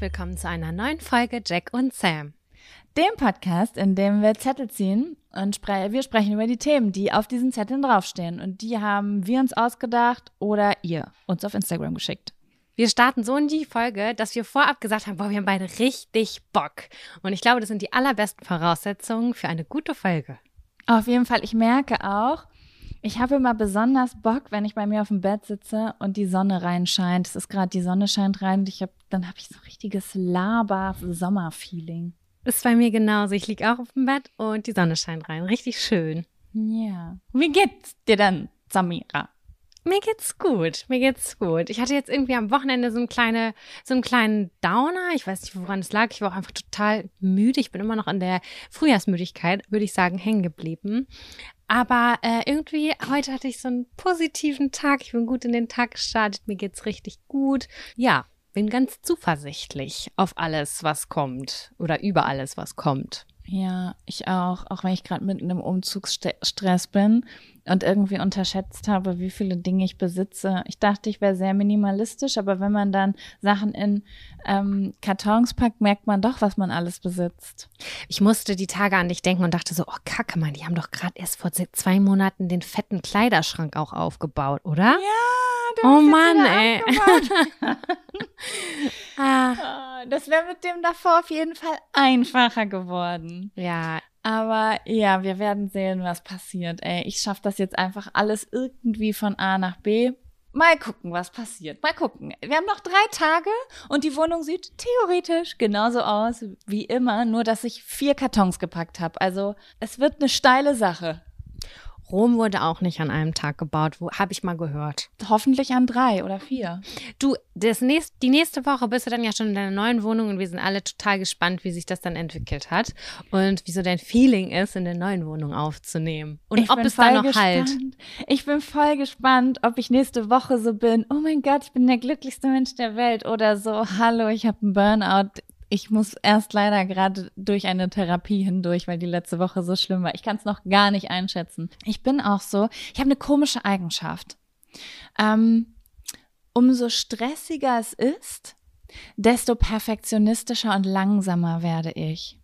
willkommen zu einer neuen Folge Jack und Sam. Dem Podcast, in dem wir Zettel ziehen und spre wir sprechen über die Themen, die auf diesen Zetteln draufstehen. Und die haben wir uns ausgedacht oder ihr uns auf Instagram geschickt. Wir starten so in die Folge, dass wir vorab gesagt haben, boah, wir haben beide richtig Bock. Und ich glaube, das sind die allerbesten Voraussetzungen für eine gute Folge. Auf jeden Fall, ich merke auch, ich habe immer besonders Bock, wenn ich bei mir auf dem Bett sitze und die Sonne reinscheint. Es ist gerade die Sonne scheint rein und ich habe, dann habe ich so richtiges Laber-Sommer-Feeling. Ist bei mir genauso. Ich liege auch auf dem Bett und die Sonne scheint rein. Richtig schön. Ja. Wie geht's dir dann, Samira? Mir geht's gut, mir geht's gut. Ich hatte jetzt irgendwie am Wochenende so, einen, kleine, so einen kleinen Downer. Ich weiß nicht, woran es lag. Ich war auch einfach total müde. Ich bin immer noch in der Frühjahrsmüdigkeit, würde ich sagen, hängen geblieben. Aber äh, irgendwie, heute hatte ich so einen positiven Tag. Ich bin gut in den Tag gestartet. Mir geht's richtig gut. Ja, bin ganz zuversichtlich auf alles, was kommt. Oder über alles, was kommt. Ja, ich auch, auch wenn ich gerade mitten im Umzugsstress bin und irgendwie unterschätzt habe, wie viele Dinge ich besitze. Ich dachte, ich wäre sehr minimalistisch, aber wenn man dann Sachen in ähm, Kartons packt, merkt man doch, was man alles besitzt. Ich musste die Tage an dich denken und dachte so, oh Kacke, man, die haben doch gerade erst vor zwei Monaten den fetten Kleiderschrank auch aufgebaut, oder? Ja, oh Mann, ey. ah. Das wäre mit dem davor auf jeden Fall einfacher geworden. Ja. Aber ja, wir werden sehen, was passiert. Ey, ich schaffe das jetzt einfach alles irgendwie von A nach B. Mal gucken, was passiert. Mal gucken. Wir haben noch drei Tage und die Wohnung sieht theoretisch genauso aus wie immer, nur dass ich vier Kartons gepackt habe. Also es wird eine steile Sache. Rom wurde auch nicht an einem Tag gebaut, wo habe ich mal gehört. Hoffentlich an drei oder vier. Du, das nächst, die nächste Woche bist du dann ja schon in deiner neuen Wohnung und wir sind alle total gespannt, wie sich das dann entwickelt hat und wie so dein Feeling ist, in der neuen Wohnung aufzunehmen und ich ob es da noch gespannt. halt. Ich bin voll gespannt, ob ich nächste Woche so bin. Oh mein Gott, ich bin der glücklichste Mensch der Welt oder so. Hallo, ich habe einen Burnout ich muss erst leider gerade durch eine Therapie hindurch, weil die letzte Woche so schlimm war. Ich kann es noch gar nicht einschätzen. Ich bin auch so, ich habe eine komische Eigenschaft. Ähm, umso stressiger es ist, desto perfektionistischer und langsamer werde ich.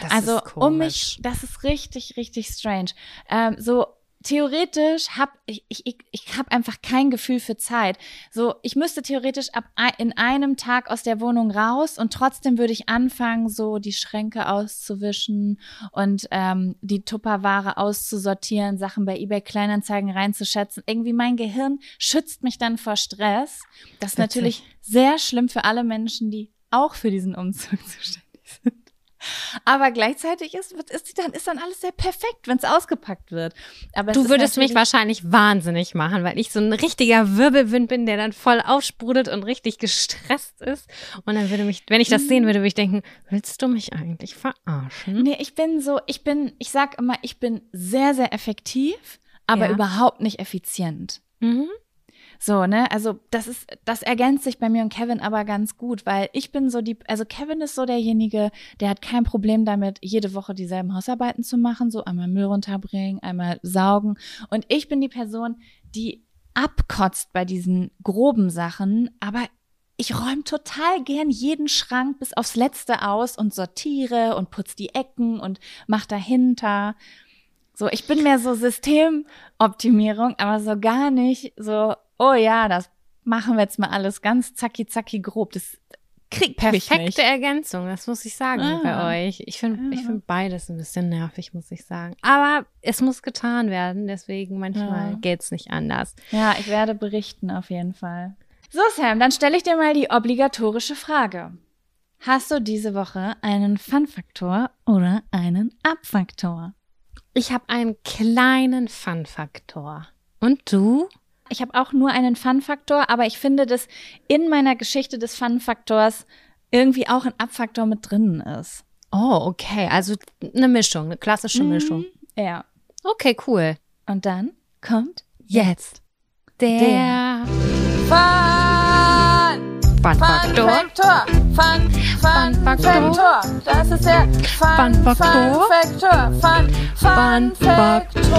Das also ist um mich, das ist richtig, richtig strange. Ähm, so theoretisch hab ich ich ich, habe einfach kein Gefühl für Zeit. So ich müsste theoretisch ab in einem Tag aus der Wohnung raus und trotzdem würde ich anfangen so die Schränke auszuwischen und ähm, die Tupperware auszusortieren, Sachen bei eBay Kleinanzeigen reinzuschätzen. Irgendwie mein Gehirn schützt mich dann vor Stress. Das ist Witzig. natürlich sehr schlimm für alle Menschen, die auch für diesen Umzug zuständig sind. Aber gleichzeitig ist, ist, dann, ist dann alles sehr perfekt, wenn es ausgepackt wird. Aber Du würdest mich wahrscheinlich wahnsinnig machen, weil ich so ein richtiger Wirbelwind bin, der dann voll aufsprudelt und richtig gestresst ist. Und dann würde mich, wenn ich das sehen würde, würde ich denken, willst du mich eigentlich verarschen? Nee, ich bin so, ich bin, ich sag immer, ich bin sehr, sehr effektiv, aber Ja. überhaupt nicht effizient. Mhm. So, ne? Also, das ist, das ergänzt sich bei mir und Kevin aber ganz gut, weil ich bin so die, also Kevin ist so derjenige, der hat kein Problem damit, jede Woche dieselben Hausarbeiten zu machen, so einmal Müll runterbringen, einmal saugen. Und ich bin die Person, die abkotzt bei diesen groben Sachen, aber ich räume total gern jeden Schrank bis aufs Letzte aus und sortiere und putz die Ecken und mach dahinter. So, ich bin mehr so Systemoptimierung, aber so gar nicht so, oh ja, das machen wir jetzt mal alles ganz zacki zacki grob. Das kriegt mich nicht. Perfekte Ergänzung, das muss ich sagen Ah. bei euch. Ich finde ich Ja. find beides ein bisschen nervig, muss ich sagen. Aber es muss getan werden, deswegen manchmal Ja. geht's nicht anders. Ja, ich werde berichten auf jeden Fall. So, Sam, dann stelle ich dir mal die obligatorische Frage. Hast du diese Woche einen Fun-Faktor oder einen Ab-Faktor? Ich habe einen kleinen Fun-Faktor. Und du? Ich habe auch nur einen Fun-Faktor, aber ich finde, dass in meiner Geschichte des Fun-Faktors irgendwie auch ein Ab-Faktor mit drinnen ist. Oh, okay. Also eine Mischung, eine klassische Mischung. Ja. Okay, cool. Und dann kommt Jetzt. Der, Fun! Fun-Faktor. Faktor. Fun, Fun, Faktor. Faktor. Das ist der Fun, Fun Faktor. Fun Faktor. Fun, Fun Fun Faktor.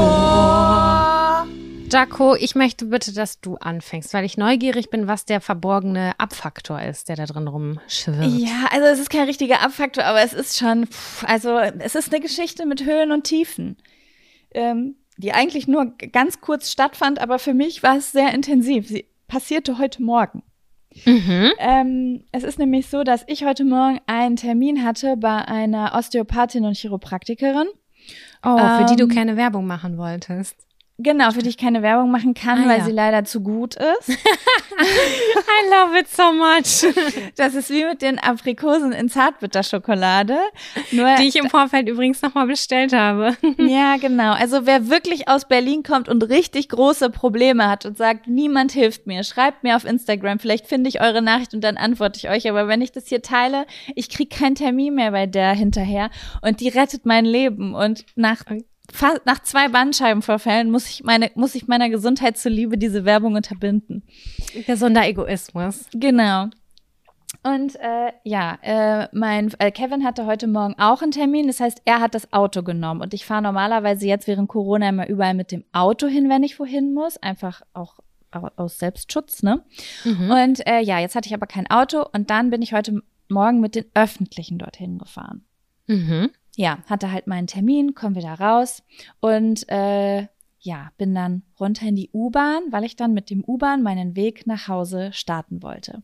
Jaco, ich möchte bitte, dass du anfängst, weil ich neugierig bin, was der verborgene Abfaktor ist, der da drin rumschwirrt. Ja, also es ist kein richtiger Abfaktor, aber es ist schon, pff, also es ist eine Geschichte mit Höhen und Tiefen, ähm, die eigentlich nur ganz kurz stattfand, aber für mich war es sehr intensiv. Sie passierte heute Morgen. Mhm. Ähm, es ist nämlich so, dass ich heute Morgen einen Termin hatte bei einer Osteopathin und Chiropraktikerin. Oh, für die du Ähm, keine Werbung machen wolltest. Genau, für die ich keine Werbung machen kann, Ah, weil ja. sie leider zu gut ist. I love it so much. Das ist wie mit den Aprikosen in Zartbitterschokolade. Nur, Die ich im Vorfeld übrigens nochmal bestellt habe. ja, genau. Also wer wirklich aus Berlin kommt und richtig große Probleme hat und sagt, niemand hilft mir, schreibt mir auf Instagram. Vielleicht finde ich eure Nachricht und dann antworte ich euch. Aber wenn ich das hier teile, ich krieg keinen Termin mehr bei der hinterher und die rettet mein Leben. Und nach nach zwei Bandscheibenvorfällen muss ich meine, muss ich meiner Gesundheit zuliebe diese Werbung unterbinden. Gesunder Egoismus. Genau. Und äh, ja, äh, mein äh, Kevin hatte heute Morgen auch einen Termin. Das heißt, er hat das Auto genommen. Und ich fahre normalerweise jetzt während Corona immer überall mit dem Auto hin, wenn ich wohin muss. Einfach auch au- aus Selbstschutz, ne? Mhm. Und äh, ja, jetzt hatte ich aber kein Auto. Und dann bin ich heute Morgen mit den Öffentlichen dorthin gefahren. Mhm. Ja, hatte halt meinen Termin, komm wieder raus. Und äh, ja, bin dann runter in die U-Bahn, weil ich dann mit dem U-Bahn meinen Weg nach Hause starten wollte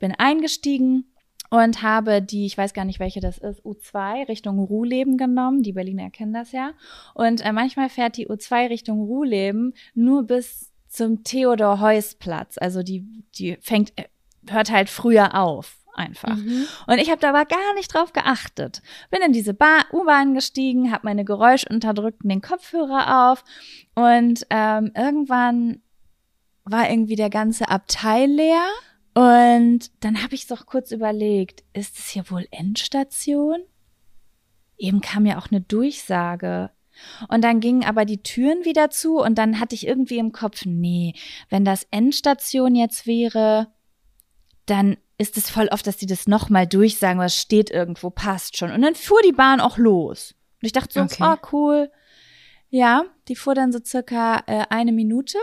bin eingestiegen und habe die, ich weiß gar nicht, welche das ist, U2 Richtung Ruhleben genommen. Die Berliner kennen das ja. Und äh, manchmal fährt die U2 Richtung Ruhleben nur bis zum Theodor-Heuss-Platz. Also die, die fängt, äh, hört halt früher auf. Einfach. Mhm. Und ich habe da aber gar nicht drauf geachtet. Bin in diese Ba- U-Bahn gestiegen, habe meine geräuschunterdrückten Kopfhörer auf und ähm, irgendwann war irgendwie der ganze Abteil leer. Und dann habe ich doch kurz überlegt, ist es hier wohl Endstation? Eben kam ja auch eine Durchsage. Und dann gingen aber die Türen wieder zu und dann hatte ich irgendwie im Kopf, nee, wenn das Endstation jetzt wäre, dann ist es voll oft, dass die das nochmal durchsagen, was steht irgendwo, passt schon. Und dann fuhr die Bahn auch los. Und ich dachte so, Okay. oh cool. Ja, die fuhr dann so circa äh, eine Minute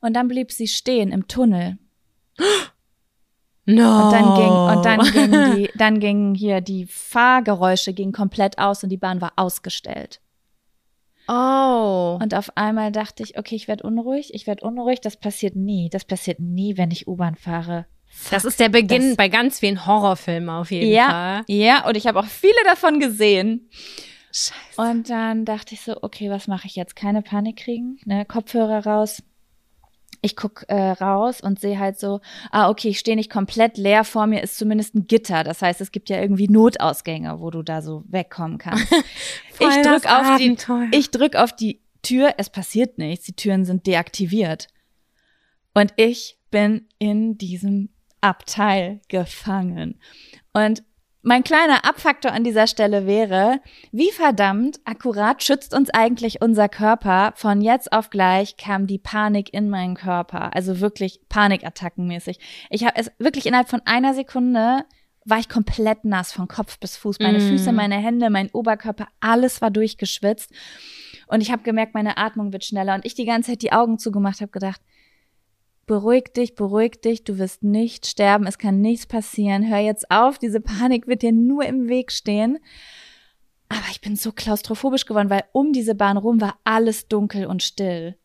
und dann blieb sie stehen im Tunnel. No. Und dann ging, und dann ging die, dann gingen hier die Fahrgeräusche gingen komplett aus und die Bahn war ausgestellt. Oh. Und auf einmal dachte ich, okay, ich werde unruhig, ich werde unruhig, das passiert nie, das passiert nie, wenn ich U-Bahn fahre. Das ist der Beginn das- bei ganz vielen Horrorfilmen auf jeden Ja, Fall. ja, und ich habe auch viele davon gesehen. Scheiße. Und dann dachte ich so, okay, was mache ich jetzt? Keine Panik kriegen, ne? Kopfhörer raus. Ich guck äh, raus und sehe halt so, ah, okay, ich stehe nicht komplett leer, vor mir ist zumindest ein Gitter. Das heißt, es gibt ja irgendwie Notausgänge, wo du da so wegkommen kannst. Ich das drück auf die, ich drück auf die Tür, es passiert nichts, die Türen sind deaktiviert. Und ich bin in diesem Abteil gefangen. Und mein kleiner Abfaktor an dieser Stelle wäre, wie verdammt akkurat schützt uns eigentlich unser Körper? Von jetzt auf gleich kam die Panik in meinen Körper. Also wirklich Panikattackenmäßig. Ich habe es wirklich innerhalb von einer Sekunde war ich komplett nass von Kopf bis Fuß. Meine Mm. Füße, meine Hände, mein Oberkörper, alles war durchgeschwitzt. Und ich habe gemerkt, meine Atmung wird schneller. Und ich die ganze Zeit die Augen zugemacht habe, gedacht, beruhig dich, beruhig dich, du wirst nicht sterben, es kann nichts passieren, hör jetzt auf, diese Panik wird dir nur im Weg stehen. Aber ich bin so klaustrophobisch geworden, weil um diese Bahn rum war alles dunkel und still.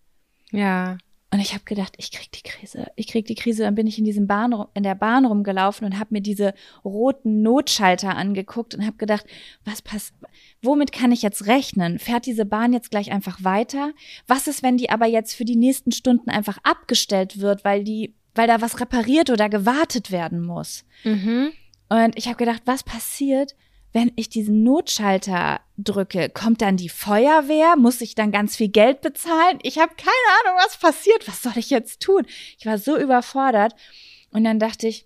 ja. Und ich habe gedacht, ich krieg die Krise, ich krieg die Krise. Dann bin ich in diesem Bahn in der Bahn rumgelaufen und habe mir diese roten Notschalter angeguckt und habe gedacht, was passt? Womit kann ich jetzt rechnen? Fährt diese Bahn jetzt gleich einfach weiter? Was ist, wenn die aber jetzt für die nächsten Stunden einfach abgestellt wird, weil die, weil da was repariert oder gewartet werden muss? Mhm. Und ich habe gedacht, was passiert, wenn ich diesen Notschalter drücke? Kommt dann die Feuerwehr? Muss ich dann ganz viel Geld bezahlen? Ich habe keine Ahnung, was passiert. Was soll ich jetzt tun? Ich war so überfordert. Und dann dachte ich,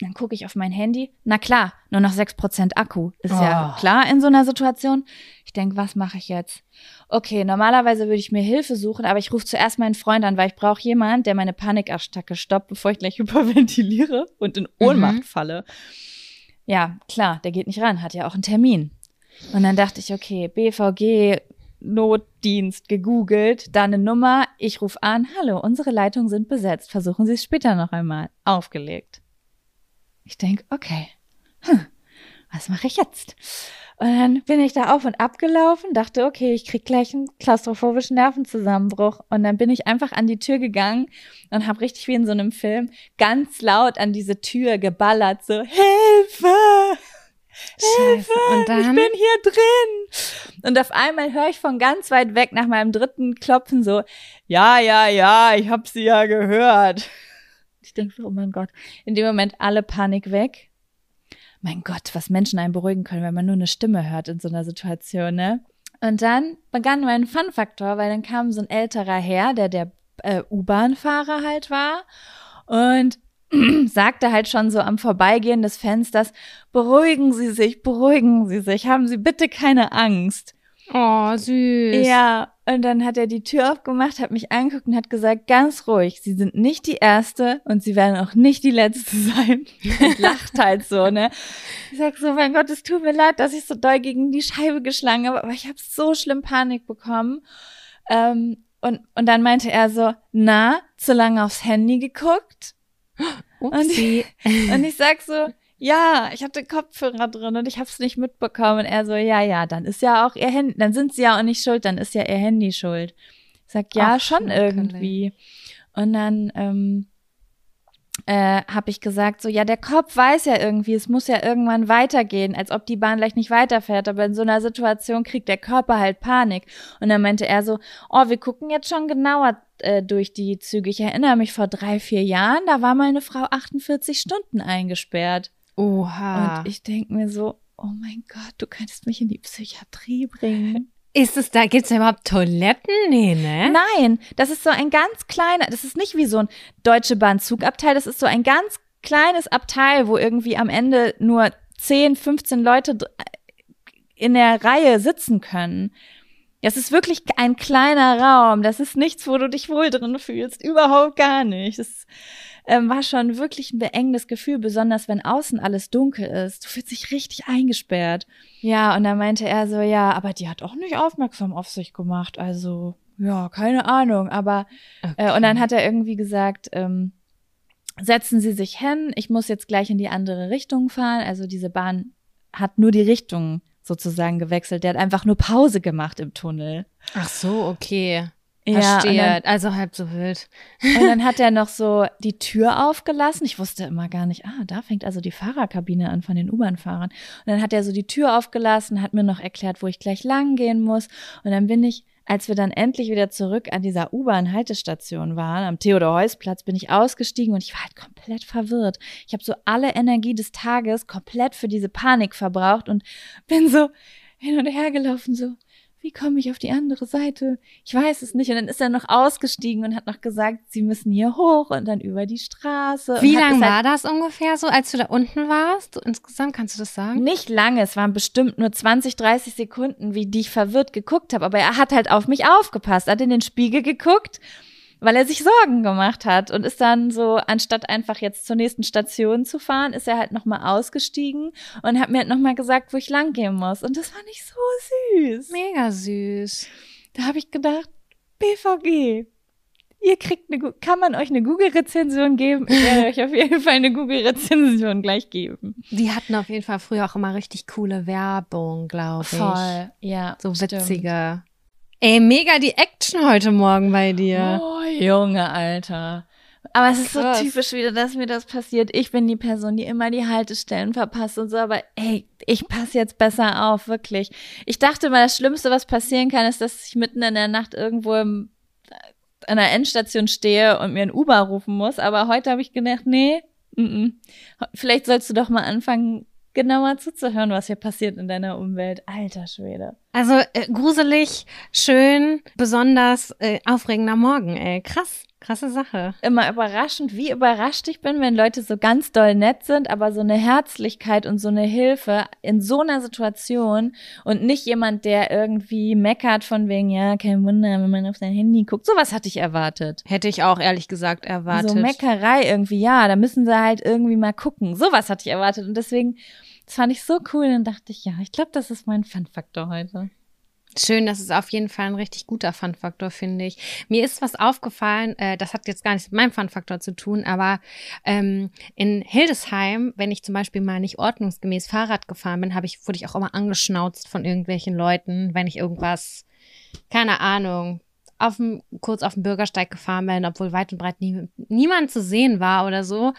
dann gucke ich auf mein Handy. Na klar, nur noch 6% Akku. Ist ja Oh. klar in so einer Situation. Ich denke, was mache ich jetzt? Okay, normalerweise würde ich mir Hilfe suchen, aber ich rufe zuerst meinen Freund an, weil ich brauche jemand, der meine Panikattacke stoppt, bevor ich gleich hyperventiliere und in Ohnmacht Mhm. falle. Ja, klar, der geht nicht ran, hat ja auch einen Termin. Und dann dachte ich, okay, BVG, Notdienst gegoogelt, da eine Nummer, ich rufe an, hallo, unsere Leitungen sind besetzt, versuchen Sie es später noch einmal. Aufgelegt. Ich denk, okay, hm, was mache ich jetzt? Und dann bin ich da auf und ab gelaufen, dachte, okay, ich krieg gleich einen klaustrophobischen Nervenzusammenbruch. Und dann bin ich einfach an die Tür gegangen und habe richtig wie in so einem Film ganz laut an diese Tür geballert, so Hilfe! Hilfe! Und dann? Ich bin hier drin! Und auf einmal höre ich von ganz weit weg nach meinem dritten Klopfen so, ja, ja, ja, ich hab sie ja gehört. Ich denke so, oh mein Gott. In dem Moment alle Panik weg mein Gott, was Menschen einen beruhigen können, wenn man nur eine Stimme hört in so einer Situation, ne? Und dann begann mein Fun-Faktor, weil dann kam so ein älterer Herr, der der äh, U-Bahn-Fahrer halt war und sagte halt schon so am Vorbeigehen des Fensters, beruhigen Sie sich, beruhigen Sie sich, haben Sie bitte keine Angst. Oh, süß. Ja, und dann hat er die Tür aufgemacht, hat mich angeguckt und hat gesagt, ganz ruhig, Sie sind nicht die Erste und Sie werden auch nicht die Letzte sein. Und lacht halt so, ne? Ich sag so, mein Gott, es tut mir leid, dass ich so doll gegen die Scheibe geschlagen habe, aber ich habe so schlimm Panik bekommen. Ähm, und, und dann meinte er so, na, zu lange aufs Handy geguckt? Upsi. Und, und ich sag so, ja, ich hatte Kopfhörer drin und ich habe es nicht mitbekommen. Und er so, ja, ja, dann ist ja auch ihr Handy, dann sind sie ja auch nicht schuld, dann ist ja ihr Handy schuld. Ich sag, ja, Ach, schon irgendwie. Und dann ähm, äh, habe ich gesagt, so, ja, der Kopf weiß ja irgendwie, es muss ja irgendwann weitergehen, als ob die Bahn gleich nicht weiterfährt. Aber in so einer Situation kriegt der Körper halt Panik. Und dann meinte er so, oh, wir gucken jetzt schon genauer äh, durch die Züge. Ich erinnere mich vor drei, vier Jahren, da war meine Frau 48 Stunden eingesperrt. Oha. Und ich denke mir so, oh mein Gott, du könntest mich in die Psychiatrie bringen. ist es da, gibt's da überhaupt Toiletten? Nee, ne? Nein, das ist so ein ganz kleiner, das ist nicht wie so ein Deutsche Bahn Zugabteil, das ist so ein ganz kleines Abteil, wo irgendwie am Ende nur 10, 15 Leute dr- in der Reihe sitzen können. Das ist wirklich ein kleiner Raum. Das ist nichts, wo du dich wohl drin fühlst. Überhaupt gar nicht. Das ähm, war schon wirklich ein beengendes Gefühl, besonders wenn außen alles dunkel ist. Du fühlst dich richtig eingesperrt. Ja, und dann meinte er so, ja, aber die hat auch nicht aufmerksam auf sich gemacht. Also, ja, keine Ahnung. Aber, äh, und dann hat er irgendwie gesagt, ähm, setzen Sie sich hin, ich muss jetzt gleich in die andere Richtung fahren. Also diese Bahn hat nur die Richtung sozusagen gewechselt. Der hat einfach nur Pause gemacht im Tunnel. Ach so, okay. Ja, Verstehe. dann, also halb so wild. und dann hat er noch so die Tür aufgelassen. Ich wusste immer gar nicht, ah, da fängt also die Fahrerkabine an von den U-Bahn-Fahrern. Und dann hat er so die Tür aufgelassen, hat mir noch erklärt, wo ich gleich lang gehen muss. Und dann bin ich, als wir dann endlich wieder zurück an dieser U-Bahn-Haltestation waren, am Theodor-Heuss-Platz, bin ich ausgestiegen und ich war halt komplett verwirrt. Ich habe so alle Energie des Tages komplett für diese Panik verbraucht und bin so hin und her gelaufen, so, wie komme ich auf die andere Seite? Ich weiß es nicht. Und dann ist er noch ausgestiegen und hat noch gesagt, sie müssen hier hoch und dann über die Straße. Wie und hat lang es war das ungefähr so, als du da unten warst? Insgesamt kannst du das sagen? Nicht lange, es waren bestimmt nur 20, 30 Sekunden, wie die ich verwirrt geguckt habe. Aber er hat halt auf mich aufgepasst, hat in den Spiegel geguckt, weil er sich Sorgen gemacht hat und ist dann so, anstatt einfach jetzt zur nächsten Station zu fahren, ist er halt nochmal ausgestiegen und hat mir halt nochmal gesagt, wo ich lang gehen muss. Und das fand ich so süß. Mega süß. Da habe ich gedacht, BVG, ihr kriegt eine, kann man euch eine Google-Rezension geben? Ich werde euch auf jeden Fall eine Google-Rezension gleich geben. Die hatten auf jeden Fall früher auch immer richtig coole Werbung, glaube ich. ja. So stimmt. Ey, mega die Action heute Morgen bei dir. Oh, Junge, Alter. Aber es ist Krass. so typisch wieder, dass mir das passiert. Ich bin die Person, die immer die Haltestellen verpasst und so, aber ey, ich passe jetzt besser auf, wirklich. Ich dachte mal, das Schlimmste, was passieren kann, ist, dass ich mitten in der Nacht irgendwo im, an einer Endstation stehe und mir ein Uber rufen muss. Aber heute habe ich gedacht, nee, mm -mm. vielleicht sollst du doch mal anfangen, genauer zuzuhören, was hier passiert in deiner Umwelt. Alter Schwede. Also äh, gruselig, schön, besonders äh, aufregender Morgen, ey. Krass, krasse Sache. immer überraschend, wie überrascht ich bin, wenn Leute so ganz doll nett sind, aber so eine Herzlichkeit und so eine Hilfe in so einer Situation und nicht jemand, der irgendwie meckert von wegen, ja, kein Wunder, wenn man auf sein Handy guckt. Sowas hatte ich erwartet. Hätte ich auch ehrlich gesagt erwartet. So Meckerei irgendwie, ja, da müssen sie halt irgendwie mal gucken. Sowas hatte ich erwartet und deswegen, das fand ich so cool und dachte ich, ja, ich glaube, das ist mein Fun-Faktor heute. Schön, das ist auf jeden Fall ein richtig guter Fun-Faktor, finde ich. Mir ist was aufgefallen, äh, das hat jetzt gar nichts mit meinem Fun-Faktor zu tun, aber ähm, in Hildesheim, wenn ich zum Beispiel mal nicht ordnungsgemäß Fahrrad gefahren bin, habe ich, wurde ich auch immer angeschnauzt von irgendwelchen Leuten, wenn ich irgendwas, keine Ahnung, auf dem, kurz auf dem Bürgersteig gefahren bin, obwohl weit und breit nie, niemand zu sehen war oder so.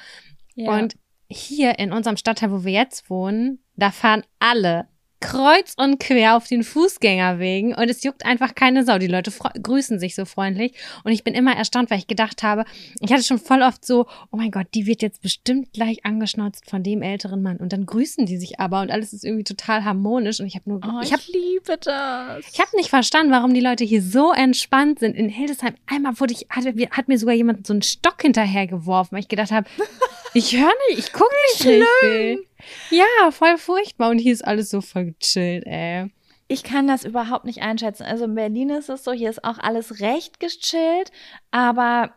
Ja. Und hier in unserem Stadtteil, wo wir jetzt wohnen, da fahren alle kreuz und quer auf den Fußgängerwegen und es juckt einfach keine Sau. Die Leute grüßen sich so freundlich und ich bin immer erstaunt, weil ich gedacht habe, ich hatte schon voll oft so, oh mein Gott, die wird jetzt bestimmt gleich angeschnauzt von dem älteren Mann und dann grüßen die sich aber und alles ist irgendwie total harmonisch und ich habe nur, Oh, ich habe liebe das. ich habe nicht verstanden, warum die Leute hier so entspannt sind. In Hildesheim einmal wurde ich, hat, hat mir sogar jemand so einen Stock hinterher geworfen, weil ich gedacht habe, ich höre nicht, ich gucke nicht richtig. Ja, voll furchtbar. Und hier ist alles so voll gechillt, ey. Ich kann das überhaupt nicht einschätzen. Also in Berlin ist es so, hier ist auch alles recht gechillt, aber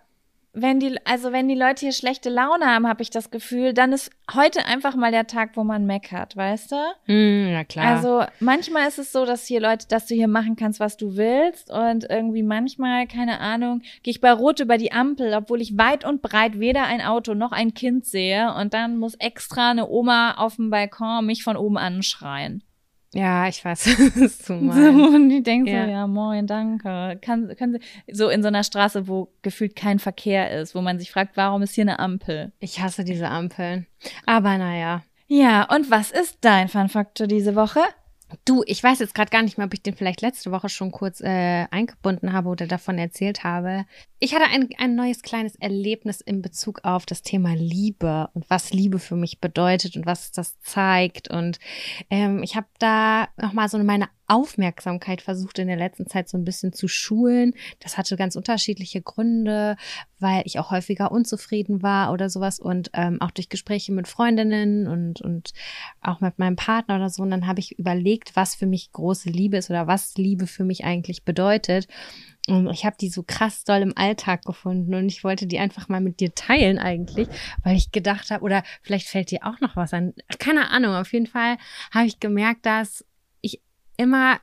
wenn die, also wenn die Leute hier schlechte Laune haben, habe ich das Gefühl, dann ist heute einfach mal der Tag, wo man meckert, weißt du? Hm, ja, klar. Also manchmal ist es so, dass hier Leute, dass du hier machen kannst, was du willst und irgendwie manchmal, keine Ahnung, gehe ich bei Rot über die Ampel, obwohl ich weit und breit weder ein Auto noch ein Kind sehe und dann muss extra eine Oma auf dem Balkon mich von oben anschreien. Ja, ich weiß, was du So, meinst. und die denken Ja. so, ja, moin, danke. Kann, können Sie, so in so einer Straße, wo gefühlt kein Verkehr ist, wo man sich fragt, warum ist hier eine Ampel? Ich hasse diese Ampeln. Aber naja. Ja, und was ist dein Fun-Faktor diese Woche? Du, ich weiß jetzt gerade gar nicht mehr, ob ich den vielleicht letzte Woche schon kurz äh, eingebunden habe oder davon erzählt habe. Ich hatte ein, ein neues kleines Erlebnis in Bezug auf das Thema Liebe und was Liebe für mich bedeutet und was das zeigt. Und ähm, ich habe da nochmal so meine Aufmerksamkeit versucht in der letzten Zeit so ein bisschen zu schulen. Das hatte ganz unterschiedliche Gründe, weil ich auch häufiger unzufrieden war oder sowas und ähm, auch durch Gespräche mit Freundinnen und, und auch mit meinem Partner oder so. Und dann habe ich überlegt, was für mich große Liebe ist oder was Liebe für mich eigentlich bedeutet. Und ich habe die so krass doll im Alltag gefunden und ich wollte die einfach mal mit dir teilen eigentlich, weil ich gedacht habe, oder vielleicht fällt dir auch noch was an. Keine Ahnung, auf jeden Fall habe ich gemerkt, dass immer,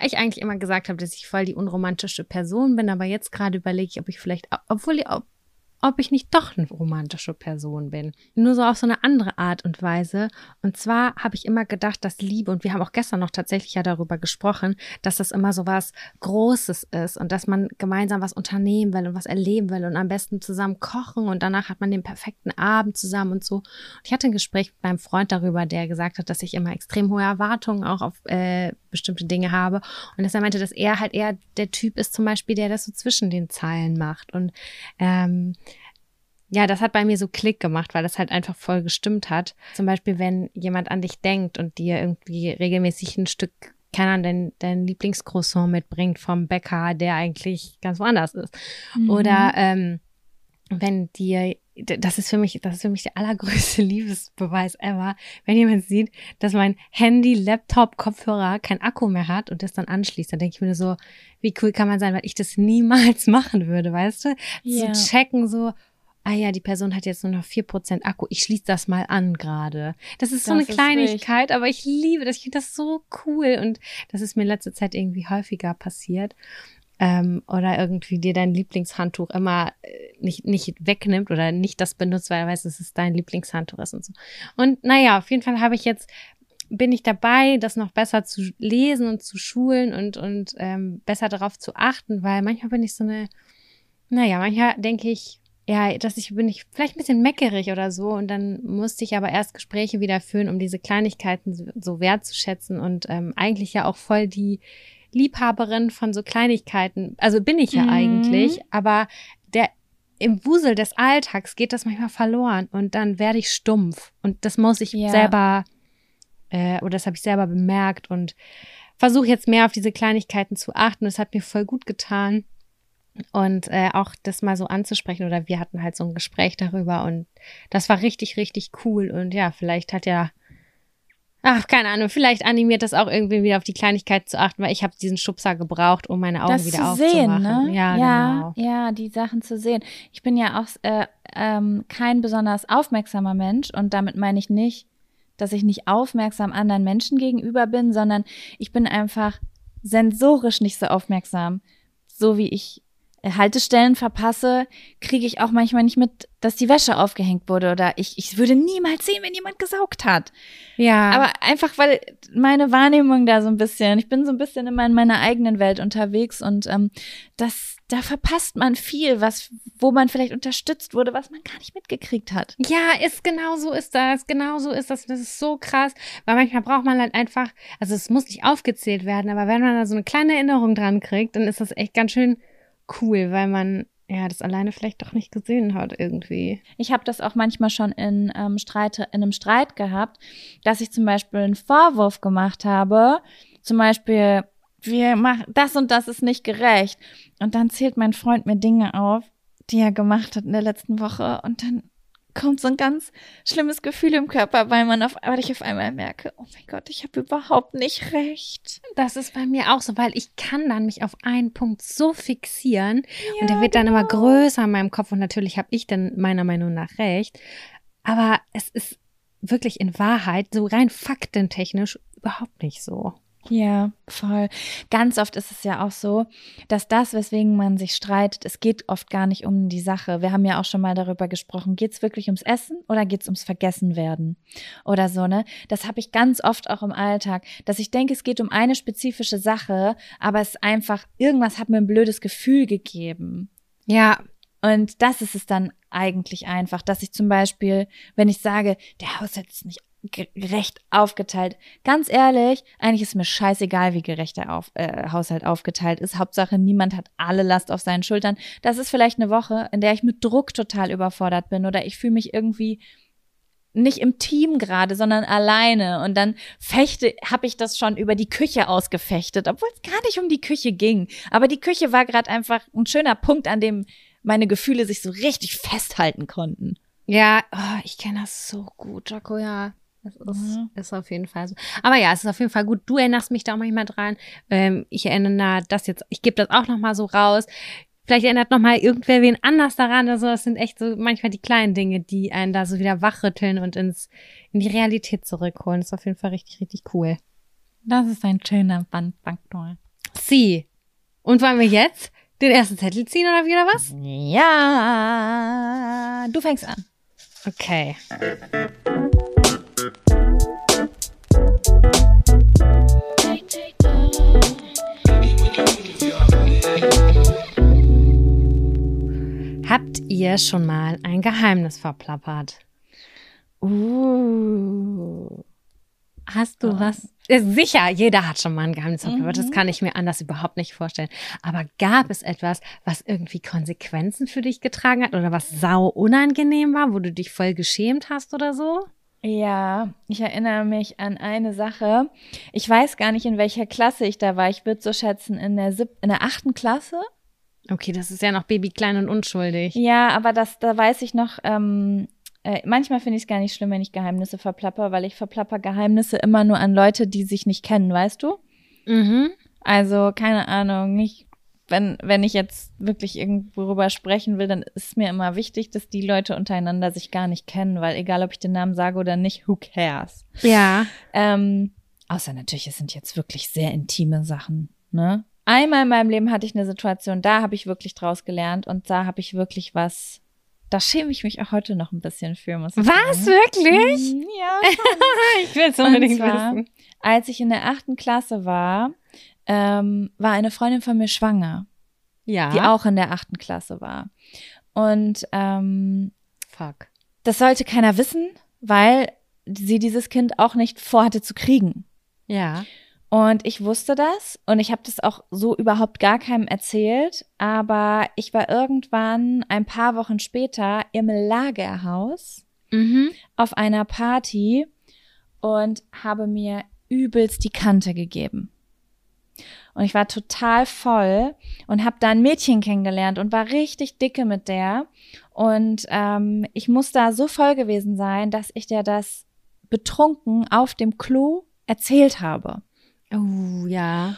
ich eigentlich immer gesagt habe, dass ich voll die unromantische Person bin, aber jetzt gerade überlege ich, ob ich vielleicht, obwohl, ob, ob ich nicht doch eine romantische Person bin. Nur so auf so eine andere Art und Weise. Und zwar habe ich immer gedacht, dass Liebe, und wir haben auch gestern noch tatsächlich ja darüber gesprochen, dass das immer so was Großes ist und dass man gemeinsam was unternehmen will und was erleben will und am besten zusammen kochen und danach hat man den perfekten Abend zusammen und so. Und ich hatte ein Gespräch mit meinem Freund darüber, der gesagt hat, dass ich immer extrem hohe Erwartungen auch auf äh, bestimmte Dinge habe und dass er meinte, dass er halt eher der Typ ist zum Beispiel, der das so zwischen den Zeilen macht und ähm, ja, das hat bei mir so Klick gemacht, weil das halt einfach voll gestimmt hat. Zum Beispiel, wenn jemand an dich denkt und dir irgendwie regelmäßig ein Stück, keine Ahnung, dein, dein Lieblingscroissant mitbringt vom Bäcker, der eigentlich ganz woanders ist. Oder ähm, wenn dir, das ist für mich, das ist für mich der allergrößte Liebesbeweis ever, wenn jemand sieht, dass mein Handy, Laptop, Kopfhörer kein Akku mehr hat und das dann anschließt, dann denke ich mir so, wie cool kann man sein, weil ich das niemals machen würde, weißt du? Ja. Zu checken so, ah ja, die Person hat jetzt nur noch 4% Akku, ich schließe das mal an gerade. Das ist so Das eine ist Kleinigkeit, aber ich liebe das, ich finde das so cool und das ist mir in letzter Zeit irgendwie häufiger passiert. Ähm, oder irgendwie dir dein Lieblingshandtuch immer äh, nicht, nicht wegnimmt oder nicht das benutzt, weil er weiß, dass es dein Lieblingshandtuch ist und so. Und naja, auf jeden Fall habe ich jetzt, bin ich dabei, das noch besser zu lesen und zu schulen und, und ähm, besser darauf zu achten, weil manchmal bin ich so eine, naja, manchmal denke ich, ja, dass ich bin ich vielleicht ein bisschen meckerig oder so und dann musste ich aber erst Gespräche wieder führen, um diese Kleinigkeiten so, wertzuschätzen und ähm, eigentlich ja auch voll die Liebhaberin von so Kleinigkeiten. Also bin ich ja Mhm. eigentlich, aber der im Wusel des Alltags geht das manchmal verloren und dann werde ich stumpf und das muss ich Ja. selber äh, oder das habe ich selber bemerkt und versuche jetzt mehr auf diese Kleinigkeiten zu achten. Das hat mir voll gut getan und äh, auch das mal so anzusprechen oder wir hatten halt so ein Gespräch darüber und das war richtig richtig cool und ja vielleicht hat ja ach keine Ahnung vielleicht animiert das auch irgendwie wieder auf die Kleinigkeit zu achten weil ich habe diesen Schubser gebraucht um meine Augen das wieder zu aufzumachen sehen, ne? ja, ja, genau ja, die Sachen zu sehen. Ich bin ja auch äh, ähm, kein besonders aufmerksamer Mensch und damit meine ich nicht, dass ich nicht aufmerksam anderen Menschen gegenüber bin, sondern ich bin einfach sensorisch nicht so aufmerksam. So wie ich Haltestellen verpasse, kriege ich auch manchmal nicht mit, dass die Wäsche aufgehängt wurde oder ich, ich würde niemals sehen, wenn jemand gesaugt hat. Ja. Aber einfach, weil meine Wahrnehmung da so ein bisschen, ich bin so ein bisschen immer in meiner eigenen Welt unterwegs und ähm, das, da verpasst man viel, was, wo man vielleicht unterstützt wurde, was man gar nicht mitgekriegt hat. Ja, ist genau so ist das. Genau so ist das. Das ist so krass. Weil manchmal braucht man halt einfach, also es muss nicht aufgezählt werden, aber wenn man da so eine kleine Erinnerung dran kriegt, dann ist das echt ganz schön cool, weil man ja das alleine vielleicht doch nicht gesehen hat irgendwie. Ich habe das auch manchmal schon in, ähm, Streit, in einem Streit gehabt, dass ich zum Beispiel einen Vorwurf gemacht habe, zum Beispiel, wir machen das und das ist nicht gerecht. Und dann zählt mein Freund mir Dinge auf, die er gemacht hat in der letzten Woche und dann kommt so ein ganz schlimmes Gefühl im Körper, weil man auf, weil ich auf einmal merke, oh mein Gott, ich habe überhaupt nicht recht. Das ist bei mir auch so, weil ich kann dann mich auf einen Punkt so fixieren und der wird dann immer größer in meinem Kopf und natürlich habe ich dann meiner Meinung nach recht. Aber es ist wirklich in Wahrheit so rein faktentechnisch überhaupt nicht so. Ja, voll. Ganz oft ist es ja auch so, dass das, weswegen man sich streitet, es geht oft gar nicht um die Sache. Wir haben ja auch schon mal darüber gesprochen, geht es wirklich ums Essen oder geht es ums Vergessenwerden oder so, ne? Das habe ich ganz oft auch im Alltag, dass ich denke, es geht um eine spezifische Sache, aber es ist einfach, irgendwas hat mir ein blödes Gefühl gegeben. Ja, Und das ist es dann eigentlich einfach, dass ich zum Beispiel, wenn ich sage, der Haushalt ist nicht gerecht aufgeteilt. Ganz ehrlich, eigentlich ist mir scheißegal, wie gerecht der auf, äh, Haushalt aufgeteilt ist. Hauptsache, niemand hat alle Last auf seinen Schultern. Das ist vielleicht eine Woche, in der ich mit Druck total überfordert bin oder ich fühle mich irgendwie nicht im Team gerade, sondern alleine. Und dann fechte, habe ich das schon über die Küche ausgefechtet, obwohl es gar nicht um die Küche ging. Aber die Küche war gerade einfach ein schöner Punkt, an dem meine Gefühle sich so richtig festhalten konnten. Ja, oh, ich kenne das so gut, Jaco, ja. Das ist, Mhm. ist auf jeden Fall so. Aber ja, es ist auf jeden Fall gut. Du erinnerst mich da auch manchmal dran. Ähm, ich erinnere das jetzt, ich gebe das auch nochmal so raus. Vielleicht erinnert nochmal irgendwer wen anders daran. Also das sind echt so manchmal die kleinen Dinge, die einen da so wieder wachrütteln und ins, in die Realität zurückholen. Das ist auf jeden Fall richtig, richtig cool. Das ist ein schöner Bandfaktor. Sie. Und wollen wir jetzt den ersten Zettel ziehen oder wieder was? Ja, du fängst an. Okay. Habt ihr schon mal ein Geheimnis verplappert? Uh. Hast du Ja. was? Äh, Sicher, jeder hat schon mal ein Geheimnis verplappert. Das Mhm. kann ich mir anders überhaupt nicht vorstellen. Aber gab es etwas, was irgendwie Konsequenzen für dich getragen hat oder was sau unangenehm war, wo du dich voll geschämt hast oder so? Ja, ich erinnere mich an eine Sache. Ich weiß gar nicht, in welcher Klasse ich da war. Ich würde so schätzen, in der sieb in der achten Klasse. Okay, das ist ja noch babyklein und unschuldig. Ja, aber das, da weiß ich noch, ähm, äh, manchmal finde ich es gar nicht schlimm, wenn ich Geheimnisse verplapper, weil ich verplapper Geheimnisse immer nur an Leute, die sich nicht kennen, weißt du? Mhm. Also, keine Ahnung, nicht, wenn, wenn ich jetzt wirklich irgendwo rüber sprechen will, dann ist mir immer wichtig, dass die Leute untereinander sich gar nicht kennen, weil egal, ob ich den Namen sage oder nicht, who cares? Ja. Ähm, außer natürlich, es sind jetzt wirklich sehr intime Sachen, ne? Einmal in meinem Leben hatte ich eine Situation, da habe ich wirklich draus gelernt und da habe ich wirklich was, da schäme ich mich auch heute noch ein bisschen für, muss ich Was? sagen. Wirklich? Ja, Ich will es unbedingt zwar- wissen. als ich in der achten Klasse war, ähm, war eine Freundin von mir schwanger, Ja. die auch in der achten Klasse war. Und ähm, Fuck. das sollte keiner wissen, weil sie dieses Kind auch nicht vorhatte zu kriegen. Ja. Und ich wusste das und ich habe das auch so überhaupt gar keinem erzählt, aber ich war irgendwann ein paar Wochen später im Lagerhaus Mhm. auf einer Party und habe mir übelst die Kante gegeben. Und ich war total voll und habe da ein Mädchen kennengelernt und war richtig dicke mit der. Und ähm, ich muss da so voll gewesen sein, dass ich der das betrunken auf dem Klo erzählt habe. Oh, ja.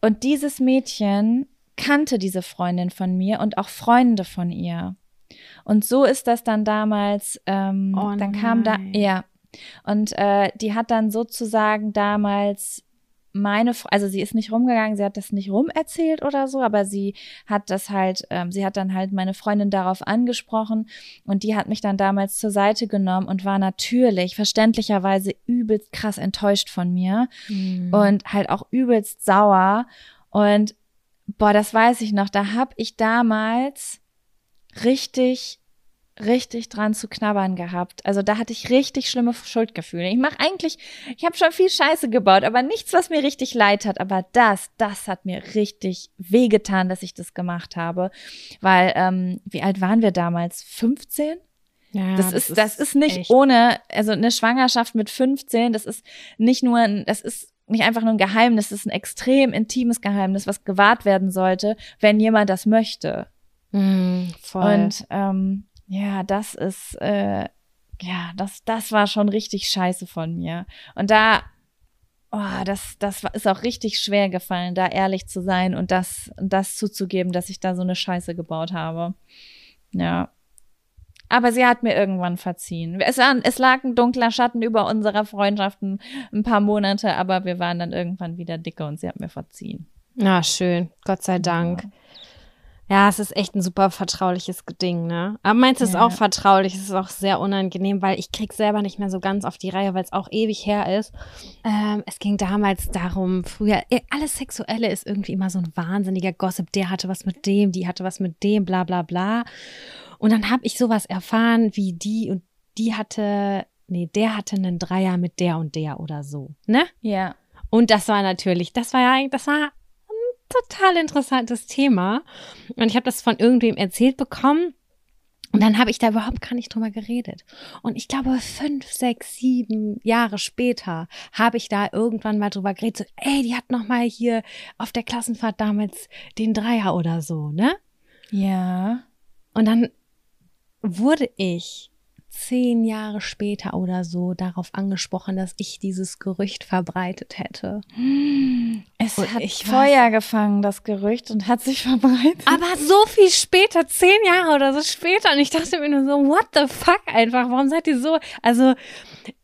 Und dieses Mädchen kannte diese Freundin von mir und auch Freunde von ihr. Und so ist das dann damals, ähm, Oh dann kam da, ja. Und äh, die hat dann sozusagen damals meine, also sie ist nicht rumgegangen, sie hat das nicht rumerzählt oder so, aber sie hat das halt, ähm, sie hat dann halt meine Freundin darauf angesprochen und die hat mich dann damals zur Seite genommen und war natürlich verständlicherweise übelst krass enttäuscht von mir Mhm. und halt auch übelst sauer und boah, das weiß ich noch, da hab ich damals richtig richtig dran zu knabbern gehabt. Also da hatte ich richtig schlimme Schuldgefühle. Ich mache eigentlich, ich habe schon viel Scheiße gebaut, aber nichts, was mir richtig leid hat. Aber das, das hat mir richtig wehgetan, dass ich das gemacht habe. Weil, ähm, wie alt waren wir damals? 15? ja, Das, ist, das ist nicht echt- ohne, also eine Schwangerschaft mit 15, das ist nicht nur, ein, das ist nicht einfach nur ein Geheimnis, das ist ein extrem intimes Geheimnis, was gewahrt werden sollte, wenn jemand das möchte. Mhm, voll. Und ähm, ja, das ist, äh, ja, das, das war schon richtig scheiße von mir. Und da, oh, das, das ist auch richtig schwer gefallen, da ehrlich zu sein und das, das zuzugeben, dass ich da so eine Scheiße gebaut habe. Ja. Aber sie hat mir irgendwann verziehen. Es, es lag ein dunkler Schatten über unserer Freundschaften ein paar Monate, aber wir waren dann irgendwann wieder dicke und sie hat mir verziehen. Na, schön. Gott sei Dank. Ja, es ist echt ein super vertrauliches Ding, ne? Aber meins ist Ja. auch vertraulich, es ist auch sehr unangenehm, weil ich krieg selber nicht mehr so ganz auf die Reihe, weil es auch ewig her ist. Ähm, es ging damals darum, früher, eh, alles Sexuelle ist irgendwie immer so ein wahnsinniger Gossip. Der hatte was mit dem, die hatte was mit dem, bla bla bla. Und dann habe ich sowas erfahren, wie die und die hatte, nee, der hatte einen Dreier mit der und der oder so, ne? Ja. Und das war natürlich, das war ja eigentlich, das war total interessantes Thema. Und ich habe das von irgendwem erzählt bekommen. Und dann habe ich da überhaupt gar nicht drüber geredet. Und ich glaube, fünf, sechs, sieben Jahre später habe ich da irgendwann mal drüber geredet. So, ey, die hat noch mal hier auf der Klassenfahrt damals den Dreier oder so, ne? Ja. Und dann wurde ich zehn Jahre später oder so darauf angesprochen, dass ich dieses Gerücht verbreitet hätte. Es Und hat ich Feuer gefangen, das Gerücht, und hat sich verbreitet. Aber so viel später, zehn Jahre oder so später. Und ich dachte mir nur so, what the fuck einfach? Warum seid ihr so? Also,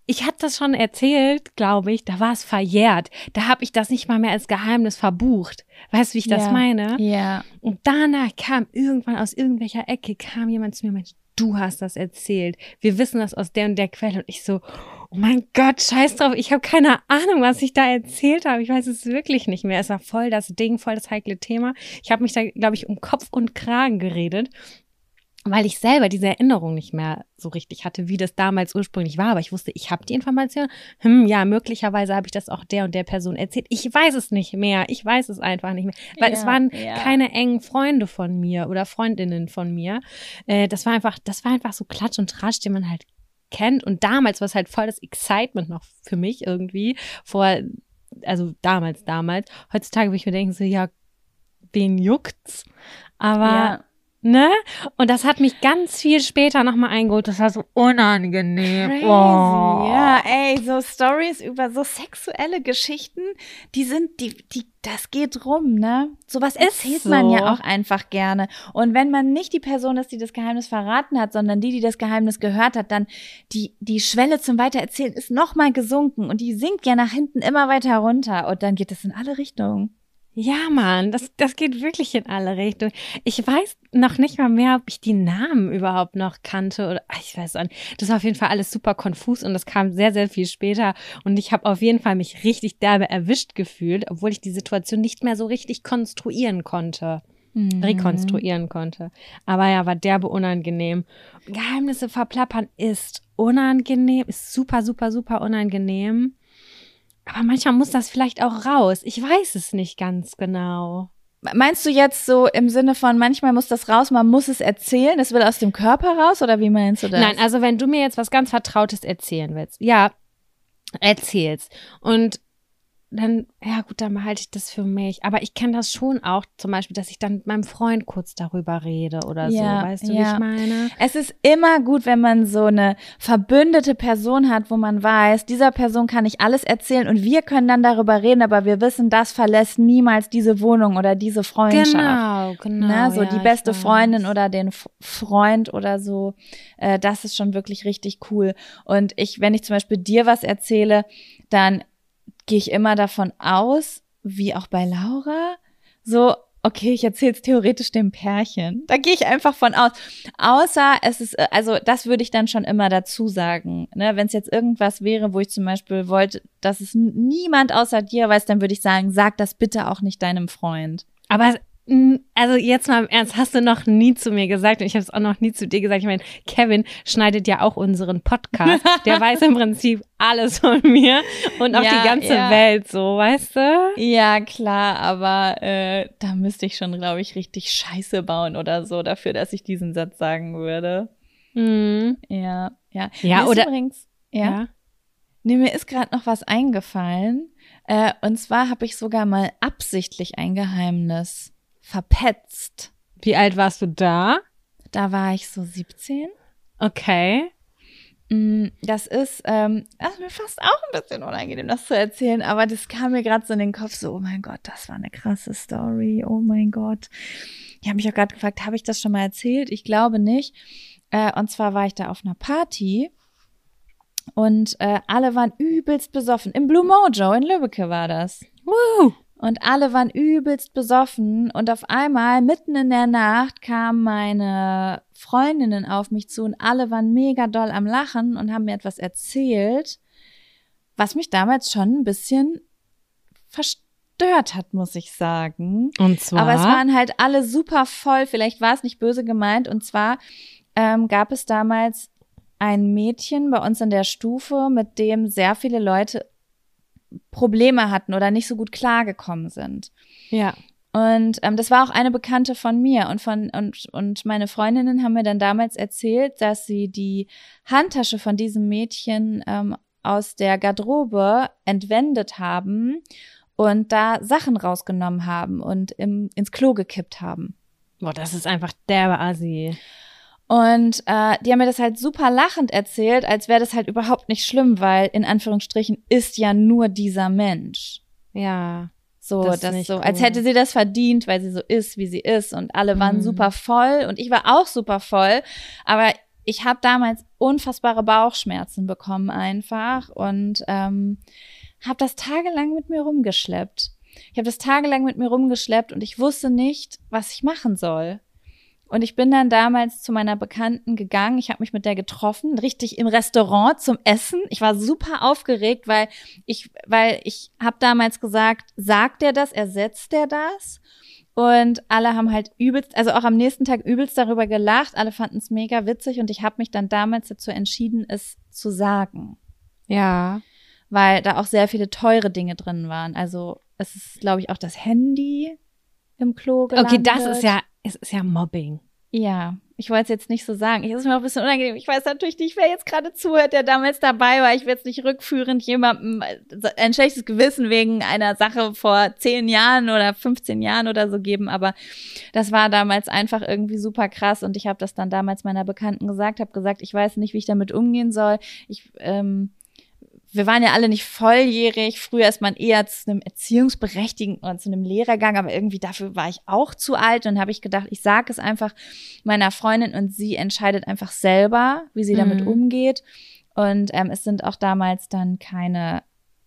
ich hatte das schon erzählt, glaube ich. Da war es verjährt. Da habe ich das nicht mal mehr als Geheimnis verbucht. Weißt du, wie ich das Ja. meine? Ja. Und danach kam irgendwann aus irgendwelcher Ecke, kam jemand zu mir und meinte, du hast das erzählt. Wir wissen das aus der und der Quelle. Und ich so, oh mein Gott, scheiß drauf. Ich habe keine Ahnung, was ich da erzählt habe. Ich weiß es wirklich nicht mehr. Es war voll das Ding, voll das heikle Thema. Ich habe mich da, glaube ich, um Kopf und Kragen geredet. Weil ich selber diese Erinnerung nicht mehr so richtig hatte, wie das damals ursprünglich war. Aber ich wusste, ich habe die Information. Hm, ja, möglicherweise habe ich das auch der und der Person erzählt. Ich weiß es nicht mehr. Ich weiß es einfach nicht mehr. Weil es Ja, waren ja. keine engen Freunde von mir oder Freundinnen von mir. Äh, das war einfach, das war einfach so Klatsch und Tratsch, den man halt kennt. Und damals war es halt voll das Excitement noch für mich irgendwie. Vor, also damals, damals. Heutzutage würde ich mir denken, so, ja, wen juckt's? Aber ja. Ne? Und das hat mich ganz viel später nochmal eingeholt. Das war so unangenehm. Crazy. Oh. Ja, ey, so Stories über so sexuelle Geschichten, die sind, die, die, das geht rum, ne? Sowas erzählt so. man ja auch einfach gerne. Und wenn man nicht die Person ist, die das Geheimnis verraten hat, sondern die, die das Geheimnis gehört hat, dann die, die Schwelle zum Weitererzählen ist nochmal gesunken und die sinkt ja nach hinten immer weiter runter und dann geht es in alle Richtungen. Ja, Mann, das, das geht wirklich in alle Richtungen. Ich weiß noch nicht mal mehr, ob ich die Namen überhaupt noch kannte oder ach, ich weiß nicht. Das war auf jeden Fall alles super konfus und das kam sehr, sehr viel später. Und ich habe auf jeden Fall mich richtig derbe erwischt gefühlt, obwohl ich die Situation nicht mehr so richtig konstruieren konnte. rekonstruieren konnte. Aber ja, war derbe unangenehm. Geheimnisse verplappern ist unangenehm, ist super, super, super unangenehm. Aber manchmal muss das vielleicht auch raus. Ich weiß es nicht ganz genau. Meinst du jetzt so im Sinne von, manchmal muss das raus, man muss es erzählen, es will aus dem Körper raus oder wie meinst du das? Nein, also wenn du mir jetzt was ganz Vertrautes erzählen willst, ja, erzählst. Und dann, ja gut, dann behalte ich das für mich. Aber ich kenne das schon auch, zum Beispiel, dass ich dann mit meinem Freund kurz darüber rede oder Ja, so. Weißt du, wie ja. ich meine? Es ist immer gut, wenn man so eine verbündete Person hat, wo man weiß, dieser Person kann ich alles erzählen und wir können dann darüber reden, aber wir wissen, das verlässt niemals diese Wohnung oder diese Freundschaft. Genau, genau. Ne, so ja, die beste. Freundin oder den F Freund oder so, äh, das ist schon wirklich richtig cool. Und ich, wenn ich zum Beispiel dir was erzähle, dann gehe ich immer davon aus, wie auch bei Laura, so, okay, ich erzähle es theoretisch dem Pärchen. Da gehe ich einfach von aus. Außer es ist, äh, also das würde ich dann schon immer dazu sagen. Ne? Wenn es jetzt irgendwas wäre, wo ich zum Beispiel wollte, dass es niemand außer dir weiß, dann würde ich sagen, sag das bitte auch nicht deinem Freund. Aber also jetzt mal im Ernst, hast du noch nie zu mir gesagt und ich habe es auch noch nie zu dir gesagt. Ich meine, Kevin schneidet ja auch unseren Podcast. Der weiß im Prinzip alles von mir und auch Ja, die ganze ja. Welt so, weißt du? Ja, klar, aber äh, da müsste ich schon, glaube ich, richtig Scheiße bauen oder so dafür, dass ich diesen Satz sagen würde. Mhm. Ja, ja. Ja, Mir ist oder- übrigens, ja. Nee, mir ist gerade noch was eingefallen. Äh, und zwar habe ich sogar mal absichtlich ein Geheimnis verpetzt. Wie alt warst du da? Da war ich so 17. Okay. Mm, Das ist, ähm, das ist mir fast auch ein bisschen unangenehm, das zu erzählen, aber das kam mir gerade so in den Kopf, so, oh mein Gott, das war eine krasse Story, oh mein Gott. Ich habe mich auch gerade gefragt, habe ich das schon mal erzählt? Ich glaube nicht. Äh, und zwar war ich da auf einer Party und äh, alle waren übelst besoffen. Im Blue Mojo in Lübbecke war das. Woo. Und alle waren übelst besoffen und auf einmal mitten in der Nacht kamen meine Freundinnen auf mich zu und alle waren mega doll am Lachen und haben mir etwas erzählt, was mich damals schon ein bisschen verstört hat, muss ich sagen. Und zwar. Aber es waren halt alle super voll. Vielleicht war es nicht böse gemeint. Und zwar ähm, gab es damals ein Mädchen bei uns in der Stufe, mit dem sehr viele Leute Probleme hatten oder nicht so gut klargekommen sind. ja. Und ähm, das war auch eine Bekannte von mir und von und und meine Freundinnen haben mir dann damals erzählt, dass sie die Handtasche von diesem Mädchen ähm, aus der Garderobe entwendet haben und da Sachen rausgenommen haben und im, ins Klo gekippt haben. Boah, das ist einfach derbe Assi. Und äh, die haben mir das halt super lachend erzählt, als wäre das halt überhaupt nicht schlimm, weil in Anführungsstrichen ist ja nur dieser Mensch. Ja. So, Das das, so, cool. als hätte sie das verdient, weil sie so ist, wie sie ist. Und alle waren Mhm. super voll und ich war auch super voll. Aber ich habe damals unfassbare Bauchschmerzen bekommen einfach und ähm, habe das tagelang mit mir rumgeschleppt. Ich habe das tagelang mit mir rumgeschleppt und ich wusste nicht, was ich machen soll. Und ich bin dann damals zu meiner Bekannten gegangen. Ich habe mich mit der getroffen, richtig im Restaurant zum Essen. Ich war super aufgeregt, weil ich, weil ich habe damals gesagt, sagt er das, ersetzt er das? Und alle haben halt übelst, also auch am nächsten Tag übelst darüber gelacht. Alle fanden es mega witzig und ich habe mich dann damals dazu entschieden, es zu sagen, Ja. weil da auch sehr viele teure Dinge drin waren. Also es ist, glaube ich, auch das Handy im Klo gelandet. Okay, das ist ja, es ist ja Mobbing. Ja, ich wollte es jetzt nicht so sagen. Es ist mir auch ein bisschen unangenehm. Ich weiß natürlich nicht, wer jetzt gerade zuhört, der damals dabei war. Ich will jetzt nicht rückführend jemandem äh, ein schlechtes Gewissen wegen einer Sache vor zehn Jahren oder 15 Jahren oder so geben. Aber das war damals einfach irgendwie super krass. Und ich habe das dann damals meiner Bekannten gesagt, habe gesagt, ich weiß nicht, wie ich damit umgehen soll. Ich, ähm, wir waren ja alle nicht volljährig. Früher ist man eher zu einem Erziehungsberechtigten oder zu einem Lehrer gegangen, aber irgendwie dafür war ich auch zu alt und habe ich gedacht, ich sage es einfach meiner Freundin und sie entscheidet einfach selber, wie sie damit Mhm. umgeht. Und ähm, es sind auch damals dann keine,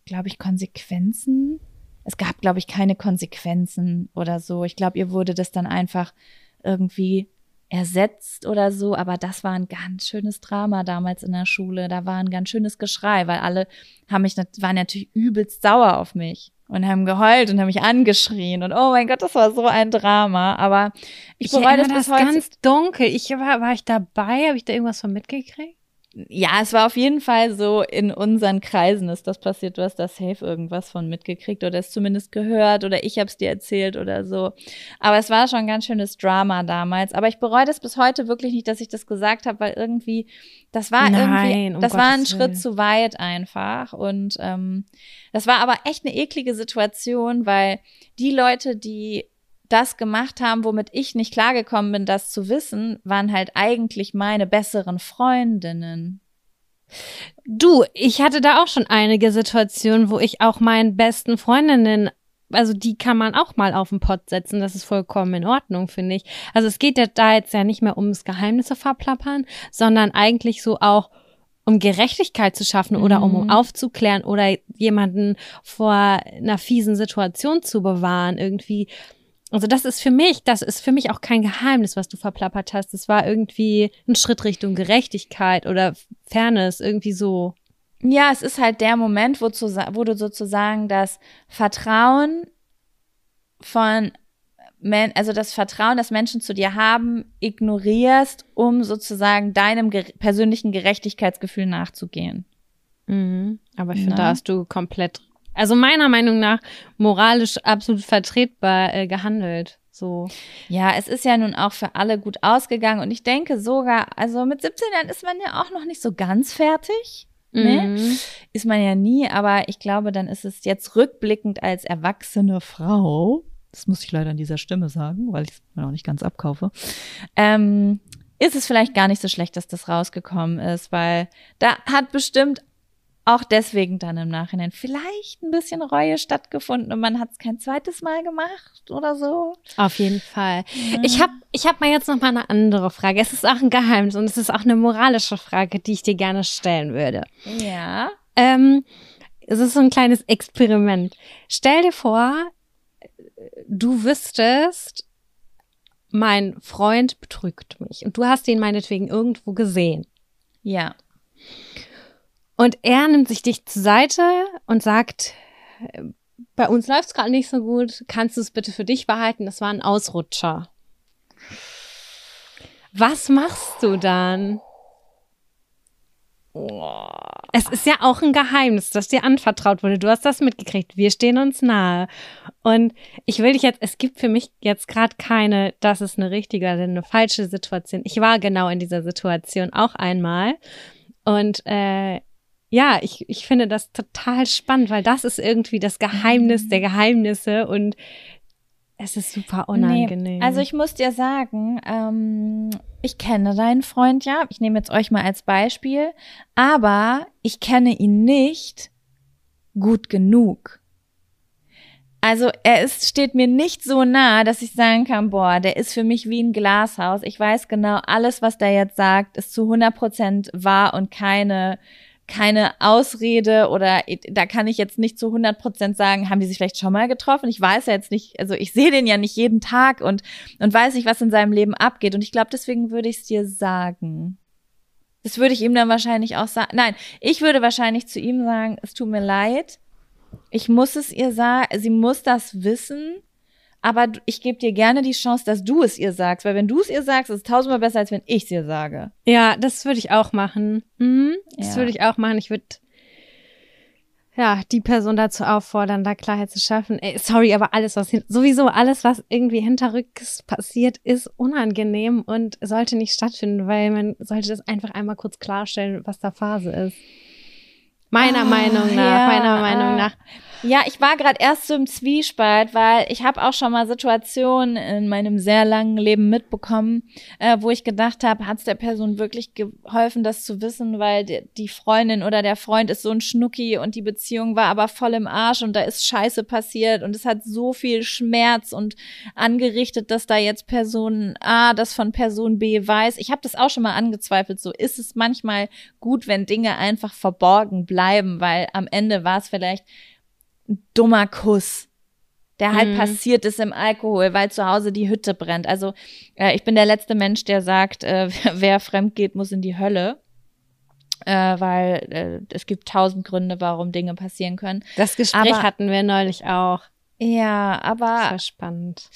glaube ich, Konsequenzen. Es gab, glaube ich, keine Konsequenzen oder so. Ich glaube, ihr wurde das dann einfach irgendwie ersetzt oder so, aber das war ein ganz schönes Drama damals in der Schule. Da war ein ganz schönes Geschrei, weil alle haben mich, waren natürlich übelst sauer auf mich und haben geheult und haben mich angeschrien und oh mein Gott, das war so ein Drama. Aber ich, Ich bereue das bis das heute. ganz dunkel. Ich war, war ich dabei? Habe ich da irgendwas von mitgekriegt? Ja, es war auf jeden Fall so, in unseren Kreisen ist das passiert. Du hast da safe irgendwas von mitgekriegt oder es zumindest gehört oder ich habe es dir erzählt oder so. Aber es war schon ein ganz schönes Drama damals. Aber ich bereue das bis heute wirklich nicht, dass ich das gesagt habe, weil irgendwie, das war Nein, irgendwie, um das war ein Gottes Schritt Willen. zu weit einfach. Und ähm, das war aber echt eine eklige Situation, weil die Leute, die das gemacht haben, womit ich nicht klargekommen bin, das zu wissen, waren halt eigentlich meine besseren Freundinnen. Du, ich hatte da auch schon einige Situationen, wo ich auch meinen besten Freundinnen, also die kann man auch mal auf den Pott setzen. Das ist vollkommen in Ordnung, finde ich. Also es geht ja da jetzt ja nicht mehr ums Geheimnisse verplappern, sondern eigentlich so auch um Gerechtigkeit zu schaffen oder um, um Mhm. aufzuklären oder jemanden vor einer fiesen Situation zu bewahren, irgendwie. Also das ist für mich, das ist für mich auch kein Geheimnis, was du verplappert hast. Das war irgendwie ein Schritt Richtung Gerechtigkeit oder Fairness, irgendwie so. Ja, es ist halt der Moment, wo, zu, wo du sozusagen das Vertrauen von, Men also das Vertrauen, das Menschen zu dir haben, ignorierst, um sozusagen deinem ger persönlichen Gerechtigkeitsgefühl nachzugehen. Mhm. Aber ich finde, da hast du komplett, also meiner Meinung nach, moralisch absolut vertretbar äh, gehandelt. So. Ja, es ist ja nun auch für alle gut ausgegangen und ich denke sogar, also mit 17 Jahren ist man ja auch noch nicht so ganz fertig. Ne? Mhm. Ist man ja nie, aber ich glaube, dann ist es jetzt rückblickend als erwachsene Frau, das muss ich leider an dieser Stimme sagen, weil ich es mir noch nicht ganz abkaufe, ähm, ist es vielleicht gar nicht so schlecht, dass das rausgekommen ist, weil da hat bestimmt auch deswegen dann im Nachhinein vielleicht ein bisschen Reue stattgefunden und man hat es kein zweites Mal gemacht oder so. Auf jeden Fall. Ich habe ich hab mal jetzt noch mal eine andere Frage. Es ist auch ein Geheimnis und es ist auch eine moralische Frage, die ich dir gerne stellen würde. Ja. Ähm, es ist so ein kleines Experiment. Stell dir vor, du wüsstest, mein Freund betrügt mich und du hast ihn meinetwegen irgendwo gesehen. Ja. Und er nimmt sich dich zur Seite und sagt, bei uns läuft es gerade nicht so gut, kannst du es bitte für dich behalten? Das war ein Ausrutscher. Was machst du dann? Es ist ja auch ein Geheimnis, das dir anvertraut wurde. Du hast das mitgekriegt. Wir stehen uns nahe. Und ich will dich jetzt, es gibt für mich jetzt gerade keine, das ist eine richtige oder eine falsche Situation. Ich war genau in dieser Situation auch einmal. Und äh, ja, ich, ich finde das total spannend, weil das ist irgendwie das Geheimnis der Geheimnisse und es ist super unangenehm. Nee, also ich muss dir sagen, ähm, ich kenne deinen Freund ja. Ich nehme jetzt euch mal als Beispiel, aber ich kenne ihn nicht gut genug. Also er ist, steht mir nicht so nah, dass ich sagen kann, boah, der ist für mich wie ein Glashaus. Ich weiß genau, alles, was der jetzt sagt, ist zu 100 Prozent wahr und keine keine Ausrede oder da kann ich jetzt nicht zu 100 Prozent sagen, haben die sich vielleicht schon mal getroffen? Ich weiß ja jetzt nicht, also ich sehe den ja nicht jeden Tag und, und weiß nicht, was in seinem Leben abgeht. Und ich glaube, deswegen würde ich es dir sagen. Das würde ich ihm dann wahrscheinlich auch sagen. Nein, ich würde wahrscheinlich zu ihm sagen, es tut mir leid. Ich muss es ihr sagen, sie muss das wissen. Aber ich gebe dir gerne die Chance, dass du es ihr sagst, weil wenn du es ihr sagst, ist es tausendmal besser, als wenn ich es ihr sage. Ja, das würde ich auch machen. Mhm, das Ja. würde ich auch machen. Ich würde ja die Person dazu auffordern, da Klarheit zu schaffen. Ey, sorry, aber alles, was sowieso alles, was irgendwie hinterrücks passiert, ist unangenehm und sollte nicht stattfinden, weil man sollte das einfach einmal kurz klarstellen, was da Phase ist. Meiner Ah, Meinung nach, ja, meiner Meinung ah. nach. Ja, ich war gerade erst so im Zwiespalt, weil ich habe auch schon mal Situationen in meinem sehr langen Leben mitbekommen, äh, wo ich gedacht habe, hat es der Person wirklich geholfen, das zu wissen, weil die, Freundin oder der Freund ist so ein Schnucki und die Beziehung war aber voll im Arsch und da ist Scheiße passiert und es hat so viel Schmerz und angerichtet, dass da jetzt Person A das von Person B weiß. Ich habe das auch schon mal angezweifelt. So ist es manchmal gut, wenn Dinge einfach verborgen bleiben, weil am Ende war es vielleicht ein dummer Kuss, der halt Mhm. passiert ist im Alkohol, weil zu Hause die Hütte brennt. Also äh, ich bin der letzte Mensch, der sagt, äh, wer fremd geht, muss in die Hölle. Äh, weil äh, es gibt tausend Gründe, warum Dinge passieren können. Das Gespräch Aber- hatten wir neulich auch. Ja, Das aber war spannend.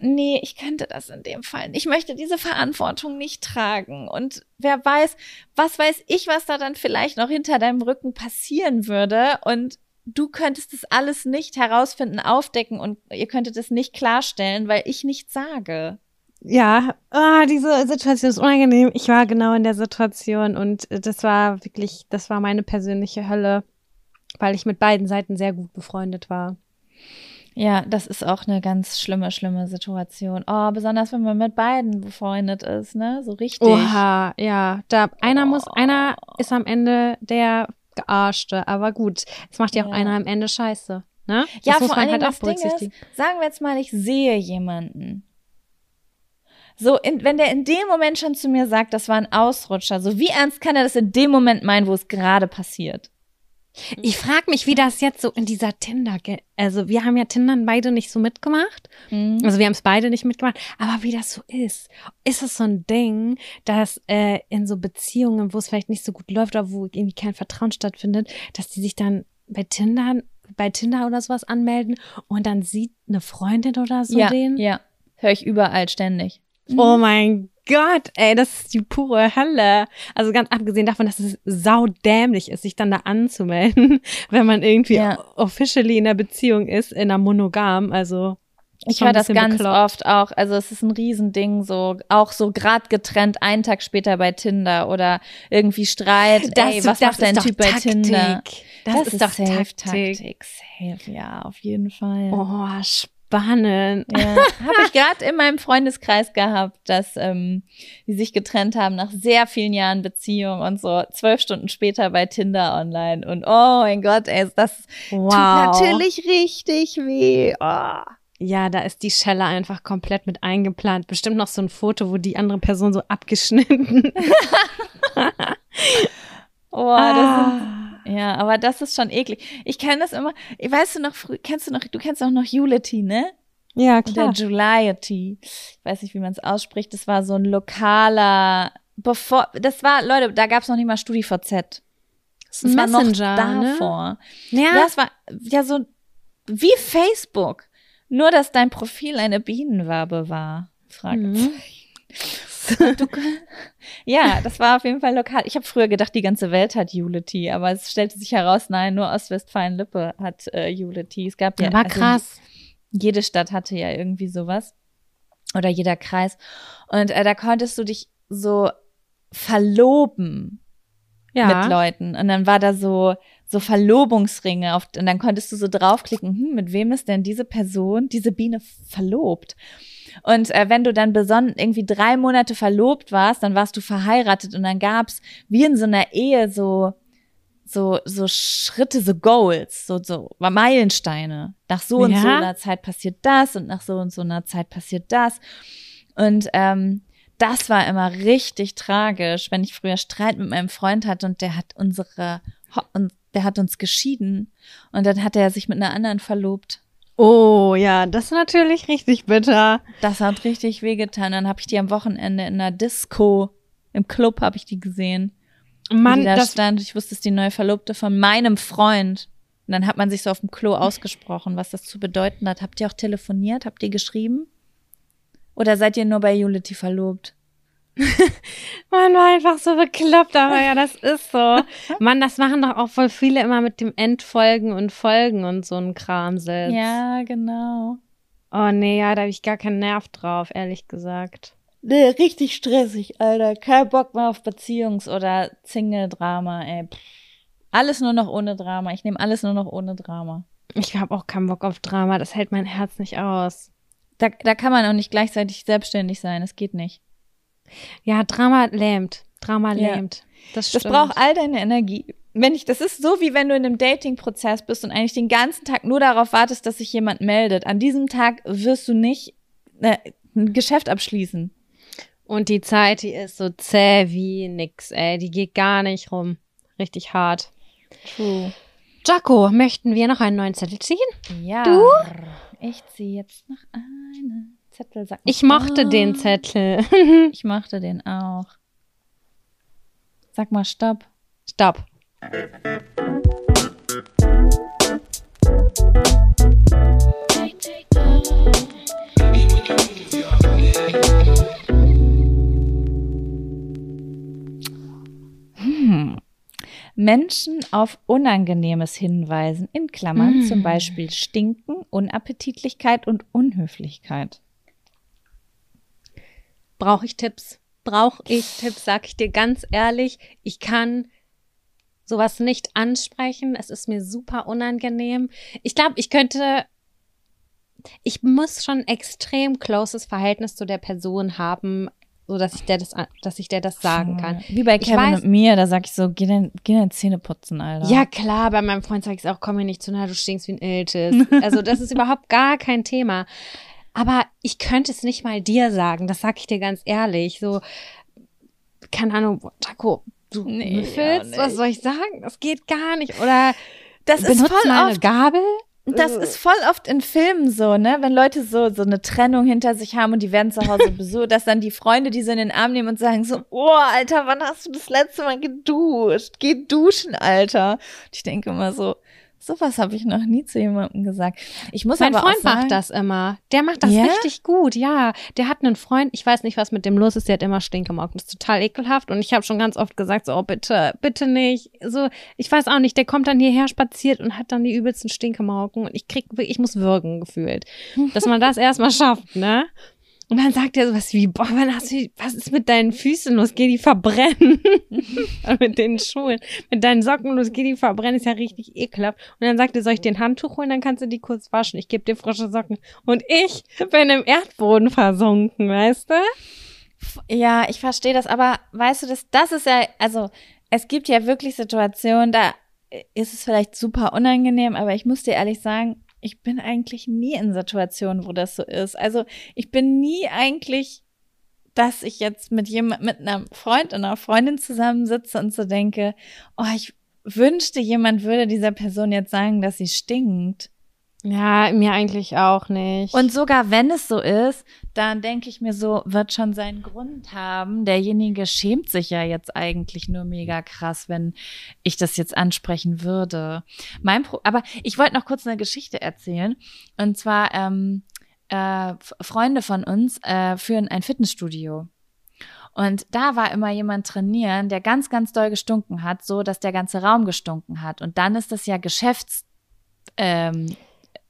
nee, ich könnte das in dem Fall. Ich möchte diese Verantwortung nicht tragen. Und wer weiß, was weiß ich, was da dann vielleicht noch hinter deinem Rücken passieren würde. Und du könntest das alles nicht herausfinden, aufdecken und ihr könntet es nicht klarstellen, weil ich nichts sage. Ja, ah, diese Situation ist unangenehm. Ich war genau in der Situation und äh, das war wirklich, das war meine persönliche Hölle, weil ich mit beiden Seiten sehr gut befreundet war. Ja, das ist auch eine ganz schlimme, schlimme Situation. Oh, besonders wenn man mit beiden befreundet ist, ne? So richtig. Oha, ja, da einer muss, einer ist am Ende der Gearschte, aber gut, es macht ja auch Ja. einer am Ende Scheiße, ne? Ja, das vor Dingen halt das Ding ist, sagen wir jetzt mal, ich sehe jemanden. So, in, wenn der in dem Moment schon zu mir sagt, das war ein Ausrutscher, so wie ernst kann er das in dem Moment meinen, wo es gerade passiert? Ich frage mich, wie das jetzt so in dieser Tinder, also wir haben ja Tindern beide nicht so mitgemacht. Mhm. Also wir haben es beide nicht mitgemacht, aber wie das so ist. Ist es so ein Ding, dass äh, in so Beziehungen, wo es vielleicht nicht so gut läuft oder wo irgendwie kein Vertrauen stattfindet, dass die sich dann bei Tinder, bei Tinder oder sowas anmelden und dann sieht eine Freundin oder so ja, den? ja, höre ich überall ständig. Oh mein Gott, ey, das ist die pure Hölle. Also ganz abgesehen davon, dass es saudämlich ist, sich dann da anzumelden, wenn man irgendwie Ja. officially in einer Beziehung ist, in einer Monogam, also Ich höre das ganz bekloppt. oft auch. Also es ist ein Riesending, so auch so grad getrennt, einen Tag später bei Tinder oder irgendwie Streit. ey, was macht dein Typ bei Tinder? Das, ist, doch safe Taktik. Taktik. Safe, ja, auf jeden Fall. Oh, spannend. Ja, habe ich gerade in meinem Freundeskreis gehabt, dass ähm, die sich getrennt haben nach sehr vielen Jahren Beziehung und so zwölf Stunden später bei Tinder online und oh mein Gott, ey, das Wow. tut natürlich richtig weh. Oh. Ja, da ist die Schelle einfach komplett mit eingeplant. Bestimmt noch so ein Foto, wo die andere Person so abgeschnitten. Oh, das Ah. sind, ja, aber das ist schon eklig. Ich kenne das immer. Weißt du noch, kennst du noch, du kennst auch noch Unity, ne? Ja, Oder Juliety. Ich weiß nicht, wie man es ausspricht. Das war so ein lokaler, bevor, das war, Leute, da gab es noch nicht mal StudiVZ. Das war noch ne? davor. Ja. Ja, es war ja so wie Facebook. Nur, dass dein Profil eine Bienenwabe war. Fragezeichen. Du, ja, das war auf jeden Fall lokal. Ich habe früher gedacht, die ganze Welt hat Unity, aber es stellte sich heraus, nein, nur Ostwestfalen-Lippe hat äh, Unity. Es gab ja war also krass. jede Stadt hatte ja irgendwie sowas. Oder jeder Kreis. Und äh, da konntest du dich so verloben Ja. mit Leuten. Und dann war da so, so Verlobungsringe auf, und dann konntest du so draufklicken, hm, mit wem ist denn diese Person, diese Biene verlobt? Und äh, wenn du dann besonnen irgendwie drei Monate verlobt warst, dann warst du verheiratet und dann gab's wie in so einer Ehe so, so, so Schritte, so Goals, so, so Meilensteine. Nach so und so Ja? einer Zeit passiert das und nach so und so einer Zeit passiert das. Und ähm, das war immer richtig tragisch, wenn ich früher Streit mit meinem Freund hatte und der hat unsere, der hat uns geschieden und dann hat er sich mit einer anderen verlobt. Oh, ja, das ist natürlich richtig bitter. Das hat richtig wehgetan. Dann habe ich die am Wochenende in der Disco, im Club habe ich die gesehen. Mann, die da das, stand. Ich wusste, es ist die neue Verlobte von meinem Freund. Und dann hat man sich so auf dem Klo ausgesprochen, was das zu bedeuten hat. Habt ihr auch telefoniert? Habt ihr geschrieben? Oder seid ihr nur bei Unity verlobt? man war einfach so bekloppt, aber ja, das ist so. Mann, das machen doch auch voll viele immer mit dem Endfolgen und Folgen und so ein Kramsitz. Ja, genau. Oh nee, ja, da habe ich gar keinen Nerv drauf, ehrlich gesagt. Nee, richtig stressig, Alter. Kein Bock mehr auf Beziehungs- oder Single-Drama, ey. Pff. Alles nur noch ohne Drama. Ich nehme alles nur noch ohne Drama. Ich habe auch keinen Bock auf Drama, das hält mein Herz nicht aus. Da, da kann man auch nicht gleichzeitig selbstständig sein. Das geht nicht. Ja, Drama lähmt. Drama Ja. lähmt. Das, Das braucht all deine Energie. Wenn ich, das ist so, wie wenn du in einem Dating-Prozess bist und eigentlich den ganzen Tag nur darauf wartest, dass sich jemand meldet. An diesem Tag wirst du nicht äh, ein Geschäft abschließen. Und die Zeit, die ist so zäh wie nix, ey. Die geht gar nicht rum. Richtig hart. True. Jaco, möchten wir noch einen neuen Zettel ziehen? Ja. Du? Ich ziehe jetzt noch einen Zettel. Sag mal Ich mochte Stopp. den Zettel. Ich mochte den auch. Sag mal Stopp. Stopp. Menschen auf Unangenehmes hinweisen, in Klammern Mm. zum Beispiel Stinken, Unappetitlichkeit und Unhöflichkeit. Brauche ich Tipps? Brauche ich Tipps, sag ich dir ganz ehrlich. Ich kann sowas nicht ansprechen. Es ist mir super unangenehm. Ich glaube, ich könnte, ich muss schon extrem closes Verhältnis zu der Person haben, so dass ich der das, dass ich der das sagen kann. Wie bei Kevin weiß- und mir, da sag ich so, geh dein, geh deine Zähne putzen, Alter. Ja, klar, bei meinem Freund sage ich es auch, komm mir nicht zu nah, du stinkst wie ein Iltis. Also das ist überhaupt gar kein Thema. Aber ich könnte es nicht mal dir sagen, das sag ich dir ganz ehrlich. So, keine Ahnung, boah, Jaco, du Nee, müffelst, auch was soll ich sagen? Das geht gar nicht. Oder Das ist benutzt voll mal eine oft Gabel. Das ist voll oft in Filmen so, ne? Wenn Leute so, so eine Trennung hinter sich haben und die werden zu Hause besucht, dass dann die Freunde die so in den Arm nehmen und sagen so, oh, Alter, wann hast du das letzte Mal geduscht? Geh duschen, Alter. Und ich denke immer so, sowas habe ich noch nie zu jemandem gesagt. Ich muss Mein aber Freund auch sagen, macht das immer. Der macht das Ja? richtig gut, ja. Der hat einen Freund, ich weiß nicht, was mit dem los ist, der hat immer Stinkemauken. Das ist total ekelhaft. Und ich habe schon ganz oft gesagt, so, oh, bitte, bitte nicht. So, ich weiß auch nicht, der kommt dann hierher spaziert und hat dann die übelsten Stinkemauken. Und ich krieg, ich muss würgen gefühlt. Dass man das erstmal schafft, ne? Und dann sagt er sowas wie, boah, wann hast du, was ist mit deinen Füßen los? Geh die verbrennen. Mit den Schuhen. Mit deinen Socken los, geh die verbrennen. Ist ja richtig ekelhaft. Und dann sagt er, soll ich dir ein Handtuch holen? Dann kannst du die kurz waschen. Ich gebe dir frische Socken. Und ich bin im Erdboden versunken, weißt du? Ja, ich verstehe das, aber weißt du, das, das ist ja, also es gibt ja wirklich Situationen, da ist es vielleicht super unangenehm, aber ich muss dir ehrlich sagen, ich bin eigentlich nie in Situationen, wo das so ist. Also ich bin nie eigentlich, dass ich jetzt mit jemand, mit einem Freund und einer Freundin zusammensitze und so denke, oh, ich wünschte, jemand würde dieser Person jetzt sagen, dass sie stinkt. Ja, mir eigentlich auch nicht. Und sogar wenn es so ist, dann denke ich mir so, wird schon seinen Grund haben. Derjenige schämt sich ja jetzt eigentlich nur mega krass, wenn ich das jetzt ansprechen würde. Mein Pro aber ich wollte noch kurz eine Geschichte erzählen. Und zwar, ähm, äh, Freunde von uns äh, führen ein Fitnessstudio. Und da war immer jemand trainieren, der ganz, ganz doll gestunken hat, so dass der ganze Raum gestunken hat. Und dann ist das ja Geschäfts, ähm,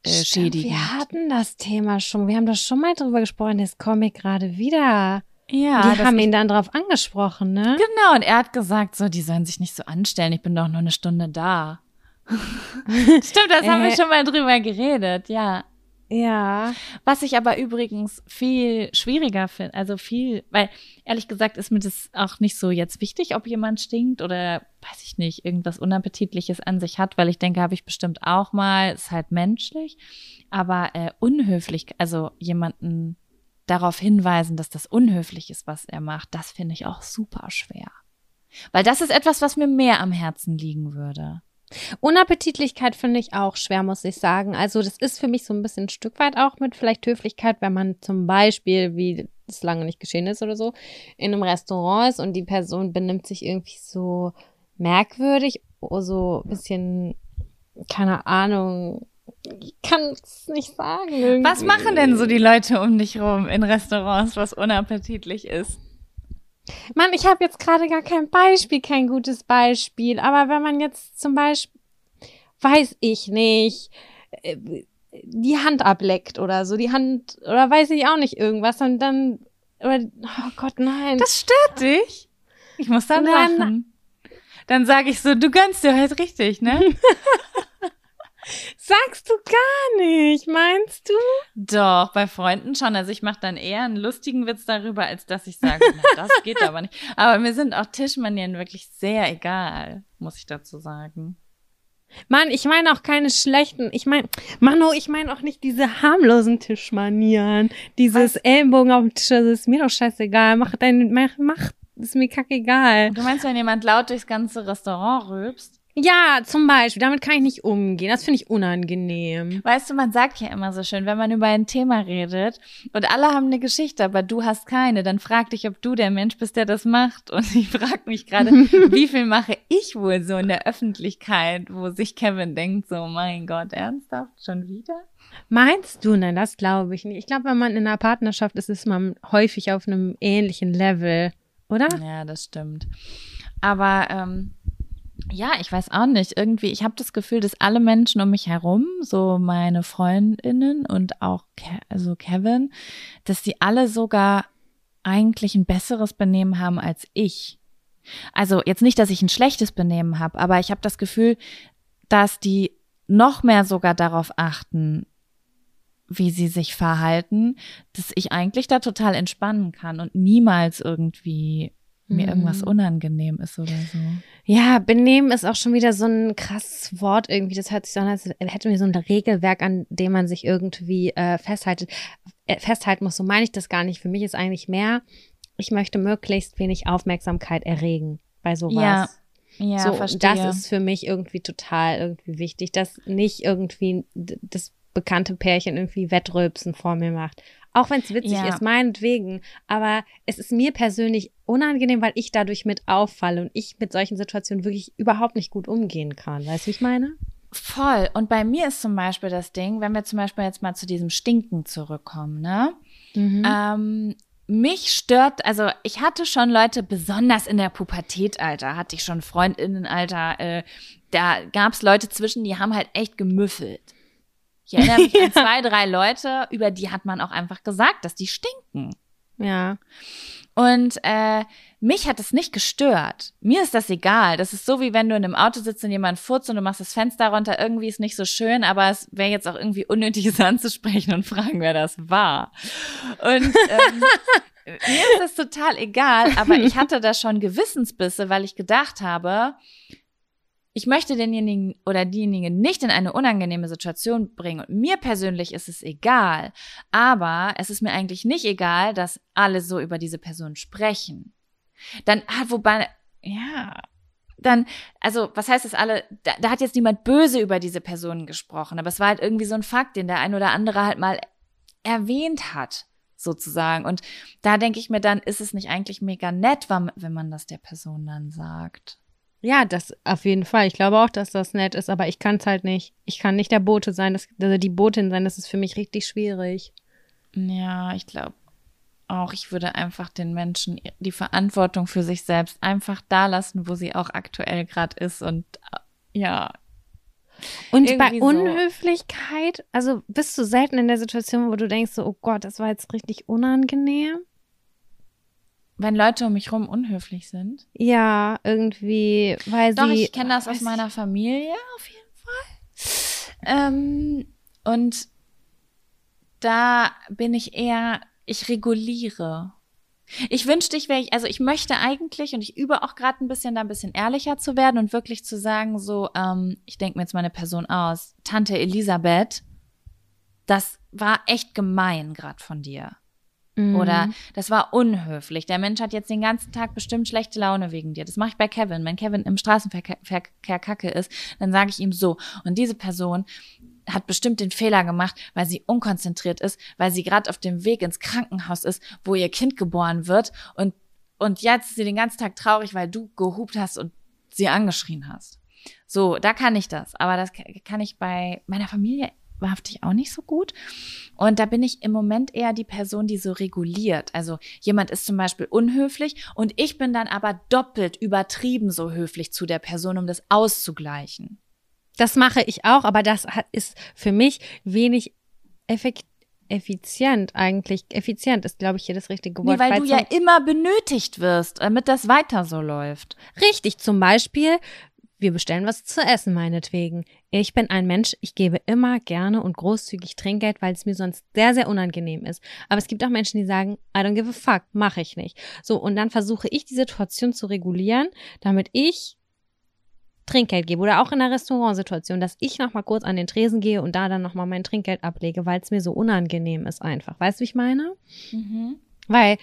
äh, Stimmt. Wir hatten das Thema schon. Wir haben das schon mal drüber gesprochen. Jetzt komme ich gerade wieder. Ja, Die haben ihn dann drauf angesprochen, ne? Genau, und er hat gesagt, so, die sollen sich nicht so anstellen, ich bin doch nur eine Stunde da. Stimmt, das haben wir Äh. schon mal drüber geredet, ja. Ja. Was ich aber übrigens viel schwieriger finde, also viel, weil ehrlich gesagt ist mir das auch nicht so jetzt wichtig, ob jemand stinkt oder weiß ich nicht, irgendwas Unappetitliches an sich hat, weil ich denke, habe ich bestimmt auch mal, ist halt menschlich, aber äh, unhöflich, also jemanden darauf hinweisen, dass das unhöflich ist, was er macht, das finde ich auch super schwer. Weil das ist etwas, was mir mehr am Herzen liegen würde. Unappetitlichkeit finde ich auch schwer, muss ich sagen. Also das ist für mich so ein bisschen ein Stück weit auch mit vielleicht Höflichkeit, wenn man zum Beispiel, wie es lange nicht geschehen ist oder so, in einem Restaurant ist und die Person benimmt sich irgendwie so merkwürdig, oder so ein bisschen, keine Ahnung, ich kann es nicht sagen. Irgendwie. Was machen denn so die Leute um dich rum in Restaurants, was unappetitlich ist? Mann, ich habe jetzt gerade gar kein Beispiel, kein gutes Beispiel. Aber wenn man jetzt zum Beispiel, weiß ich nicht, äh, die Hand ableckt oder so, die Hand, oder weiß ich auch nicht irgendwas, und dann, oder, oh Gott, nein. Das stört dich? Ich muss dann Nein. lachen. Dann sage ich so, du gönnst dir halt richtig, ne? sagst du gar nicht, meinst du? Doch, bei Freunden schon. Also ich mache dann eher einen lustigen Witz darüber, als dass ich sage, na, das geht aber nicht. Aber mir sind auch Tischmanieren wirklich sehr egal, muss ich dazu sagen. Mann, ich meine auch keine schlechten, ich meine, Mano, ich meine auch nicht diese harmlosen Tischmanieren, dieses Ellenbogen auf dem Tisch, das ist mir doch scheißegal, mach dein, mach, mach, ist mir kackegal. Du meinst, wenn jemand laut durchs ganze Restaurant rülpst? Ja, zum Beispiel, damit kann ich nicht umgehen. Das finde ich unangenehm. Weißt du, man sagt ja immer so schön, wenn man über ein Thema redet und alle haben eine Geschichte, aber du hast keine, dann frag dich, ob du der Mensch bist, der das macht. Und ich frage mich gerade, wie viel mache ich wohl so in der Öffentlichkeit, wo sich Kevin denkt, so, mein Gott, ernsthaft, schon wieder? Meinst du? Nein, das glaube ich nicht. Ich glaube, wenn man in einer Partnerschaft ist, ist man häufig auf einem ähnlichen Level, oder? Ja, das stimmt. Aber ähm, ja, ich weiß auch nicht. Irgendwie, ich habe das Gefühl, dass alle Menschen um mich herum, so meine Freundinnen und auch Ke also Kevin, dass die alle sogar eigentlich ein besseres Benehmen haben als ich. Also jetzt nicht, dass ich ein schlechtes Benehmen habe, aber ich habe das Gefühl, dass die noch mehr sogar darauf achten, wie sie sich verhalten, dass ich eigentlich da total entspannen kann und niemals irgendwie mir Mhm. irgendwas unangenehm ist oder so. Ja, Benehmen ist auch schon wieder so ein krasses Wort irgendwie. Das hört sich so an, als hätten wir so ein Regelwerk, an dem man sich irgendwie äh, festhaltet. äh, festhalten muss, so meine ich das gar nicht. Für mich ist eigentlich mehr, ich möchte möglichst wenig Aufmerksamkeit erregen bei sowas. Ja. Ja, so, verstehe. das ist für mich irgendwie total irgendwie wichtig, dass nicht irgendwie das bekannte Pärchen irgendwie Wettrülpsen vor mir macht. Auch wenn es witzig Ja. ist, meinetwegen. Aber es ist mir persönlich unangenehm, weil ich dadurch mit auffalle und ich mit solchen Situationen wirklich überhaupt nicht gut umgehen kann. Weißt du, wie ich meine? Voll. Und bei mir ist zum Beispiel das Ding, wenn wir zum Beispiel jetzt mal zu diesem Stinken zurückkommen, ne? Ähm, mich stört, also ich hatte schon Leute, besonders in der Pubertät, Alter, hatte ich schon Freundinnen, Alter, äh, da gab's Leute zwischen, die haben halt echt gemüffelt. Ich erinnere mich an zwei, drei Leute, über die hat man auch einfach gesagt, dass die stinken. Ja. Und äh, mich hat es nicht gestört. Mir ist das egal. Das ist so, wie wenn du in einem Auto sitzt und jemand furzt und du machst das Fenster runter. Irgendwie ist nicht so schön, aber es wäre jetzt auch irgendwie unnötig, es anzusprechen und fragen, wer das war. Und ähm, mir ist das total egal, aber ich hatte da schon Gewissensbisse, weil ich gedacht habe, ich möchte denjenigen oder diejenigen nicht in eine unangenehme Situation bringen. Und mir persönlich ist es egal. Aber es ist mir eigentlich nicht egal, dass alle so über diese Person sprechen. Dann, ah, wobei, ja, dann, also, was heißt das alle, da, da hat jetzt niemand böse über diese Person gesprochen, aber es war halt irgendwie so ein Fakt, den der ein oder andere halt mal erwähnt hat, sozusagen. Und da denke ich mir dann, ist es nicht eigentlich mega nett, wenn man das der Person dann sagt? Ja, das auf jeden Fall. Ich glaube auch, dass das nett ist, aber ich kann es halt nicht. Ich kann nicht der Bote sein, das, also die Botin sein, das ist für mich richtig schwierig. Ja, ich glaube auch, ich würde einfach den Menschen die Verantwortung für sich selbst einfach da lassen, wo sie auch aktuell gerade ist und äh, ja. Und bei so. Unhöflichkeit, also bist du selten in der Situation, wo du denkst, so, oh Gott, das war jetzt richtig unangenehm? Wenn Leute um mich rum unhöflich sind. Ja, irgendwie, weil Doch, sie. ich kenne das aus meiner Familie auf jeden Fall. Ähm, und da bin ich eher, ich reguliere. Ich wünschte, ich wäre, also ich möchte eigentlich und ich übe auch gerade ein bisschen, da ein bisschen ehrlicher zu werden und wirklich zu sagen, so, ähm, ich denke mir jetzt mal eine Person aus, Tante Elisabeth, das war echt gemein gerade von dir. Mhm. Oder das war unhöflich. Der Mensch hat jetzt den ganzen Tag bestimmt schlechte Laune wegen dir. Das mache ich bei Kevin. Wenn Kevin im Straßenverkehr Verkehr kacke ist, dann sage ich ihm so. Und diese Person hat bestimmt den Fehler gemacht, weil sie unkonzentriert ist, weil sie gerade auf dem Weg ins Krankenhaus ist, wo ihr Kind geboren wird. Und, und jetzt ist sie den ganzen Tag traurig, weil du gehupt hast und sie angeschrien hast. So, da kann ich das. Aber das kann ich bei meiner Familie wahrhaftig auch nicht so gut. Und da bin ich im Moment eher die Person, die so reguliert. Also jemand ist zum Beispiel unhöflich und ich bin dann aber doppelt übertrieben so höflich zu der Person, um das auszugleichen. Das mache ich auch, aber das ist für mich wenig effekt, effizient eigentlich. Effizient ist, glaube ich, hier das richtige Wort. Nee, weil du weil's ja immer benötigt wirst, damit das weiter so läuft. Richtig, zum Beispiel, wir bestellen was zu essen, meinetwegen. Ich bin ein Mensch, ich gebe immer gerne und großzügig Trinkgeld, weil es mir sonst sehr, sehr unangenehm ist. Aber es gibt auch Menschen, die sagen, I don't give a fuck, mache ich nicht. So, und dann versuche ich die Situation zu regulieren, damit ich Trinkgeld gebe oder auch in der Restaurantsituation, dass ich noch mal kurz an den Tresen gehe und da dann noch mal mein Trinkgeld ablege, weil es mir so unangenehm ist einfach. Weißt du, wie ich meine? Weil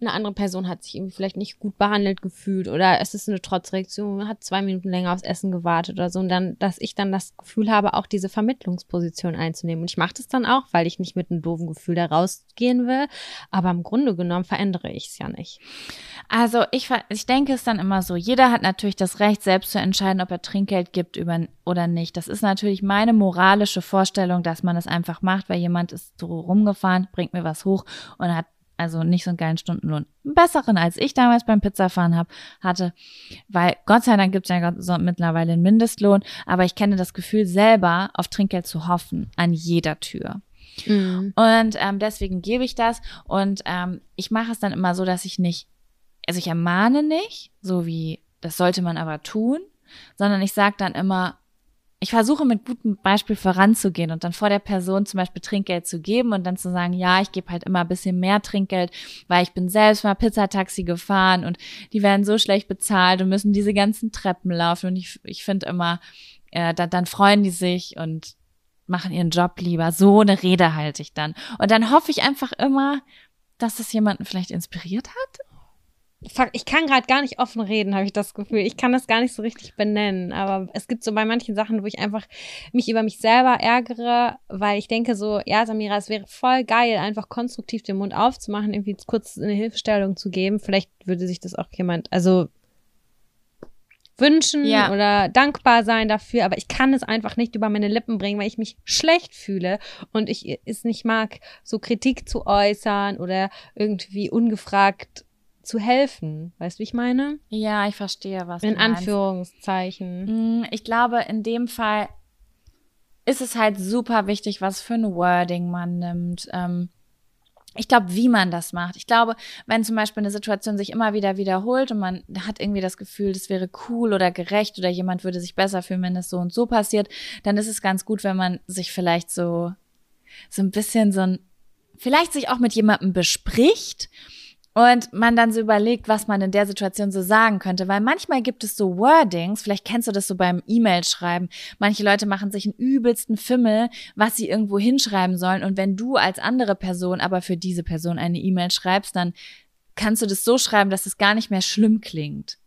eine andere Person hat sich irgendwie vielleicht nicht gut behandelt gefühlt oder es ist eine Trotzreaktion, hat zwei Minuten länger aufs Essen gewartet oder so und dann, dass ich dann das Gefühl habe, auch diese Vermittlungsposition einzunehmen. Und ich mache das dann auch, weil ich nicht mit einem doofen Gefühl da rausgehen will. Aber im Grunde genommen verändere ich es ja nicht. Also ich, ich denke es dann immer so, jeder hat natürlich das Recht, selbst zu entscheiden, ob er Trinkgeld gibt über, oder nicht. Das ist natürlich meine moralische Vorstellung, dass man das einfach macht, weil jemand ist so rumgefahren, bringt mir was hoch und hat also nicht so einen geilen Stundenlohn. Einen besseren, als ich damals beim Pizzafahren hab, hatte. Weil Gott sei Dank gibt's ja Gott- so mittlerweile einen Mindestlohn, aber ich kenne das Gefühl selber, auf Trinkgeld zu hoffen, an jeder Tür. Und ähm, deswegen gebe ich das. Und ähm, ich mache es dann immer so, dass ich nicht, also ich ermahne nicht, so wie das sollte man aber tun, sondern ich sage dann immer, ich versuche mit gutem Beispiel voranzugehen und dann vor der Person zum Beispiel Trinkgeld zu geben und dann zu sagen, ja, ich gebe halt immer ein bisschen mehr Trinkgeld, weil ich bin selbst mal Pizzataxi gefahren und die werden so schlecht bezahlt und müssen diese ganzen Treppen laufen und ich, ich finde immer, äh, da, dann freuen die sich und machen ihren Job lieber. So eine Rede halte ich dann. Und dann hoffe ich einfach immer, dass es jemanden vielleicht inspiriert hat. Fuck, ich kann gerade gar nicht offen reden, habe ich das Gefühl. Ich kann das gar nicht so richtig benennen. Aber es gibt so bei manchen Sachen, wo ich einfach mich über mich selber ärgere, weil ich denke so, ja, Samira, es wäre voll geil, einfach konstruktiv den Mund aufzumachen, irgendwie kurz eine Hilfestellung zu geben. Vielleicht würde sich das auch jemand, also wünschen Ja. oder dankbar sein dafür, aber ich kann es einfach nicht über meine Lippen bringen, weil ich mich schlecht fühle und ich es nicht mag, so Kritik zu äußern oder irgendwie ungefragt zu helfen. Weißt du, wie ich meine? Ja, ich verstehe, was In du meinst. Anführungszeichen. Mm, Ich glaube, in dem Fall ist es halt super wichtig, was für ein Wording man nimmt. Ähm, ich glaube, wie man das macht. Ich glaube, wenn zum Beispiel eine Situation sich immer wieder wiederholt und man hat irgendwie das Gefühl, das wäre cool oder gerecht oder jemand würde sich besser fühlen, wenn es so und so passiert, dann ist es ganz gut, wenn man sich vielleicht so, so ein bisschen so ein, vielleicht sich auch mit jemandem bespricht und man dann so überlegt, was man in der Situation so sagen könnte. Weil manchmal gibt es so Wordings, vielleicht kennst du das so beim E-Mail-Schreiben. Manche Leute machen sich einen übelsten Fimmel, was sie irgendwo hinschreiben sollen. Und wenn du als andere Person aber für diese Person eine E-Mail schreibst, dann kannst du das so schreiben, dass es gar nicht mehr schlimm klingt.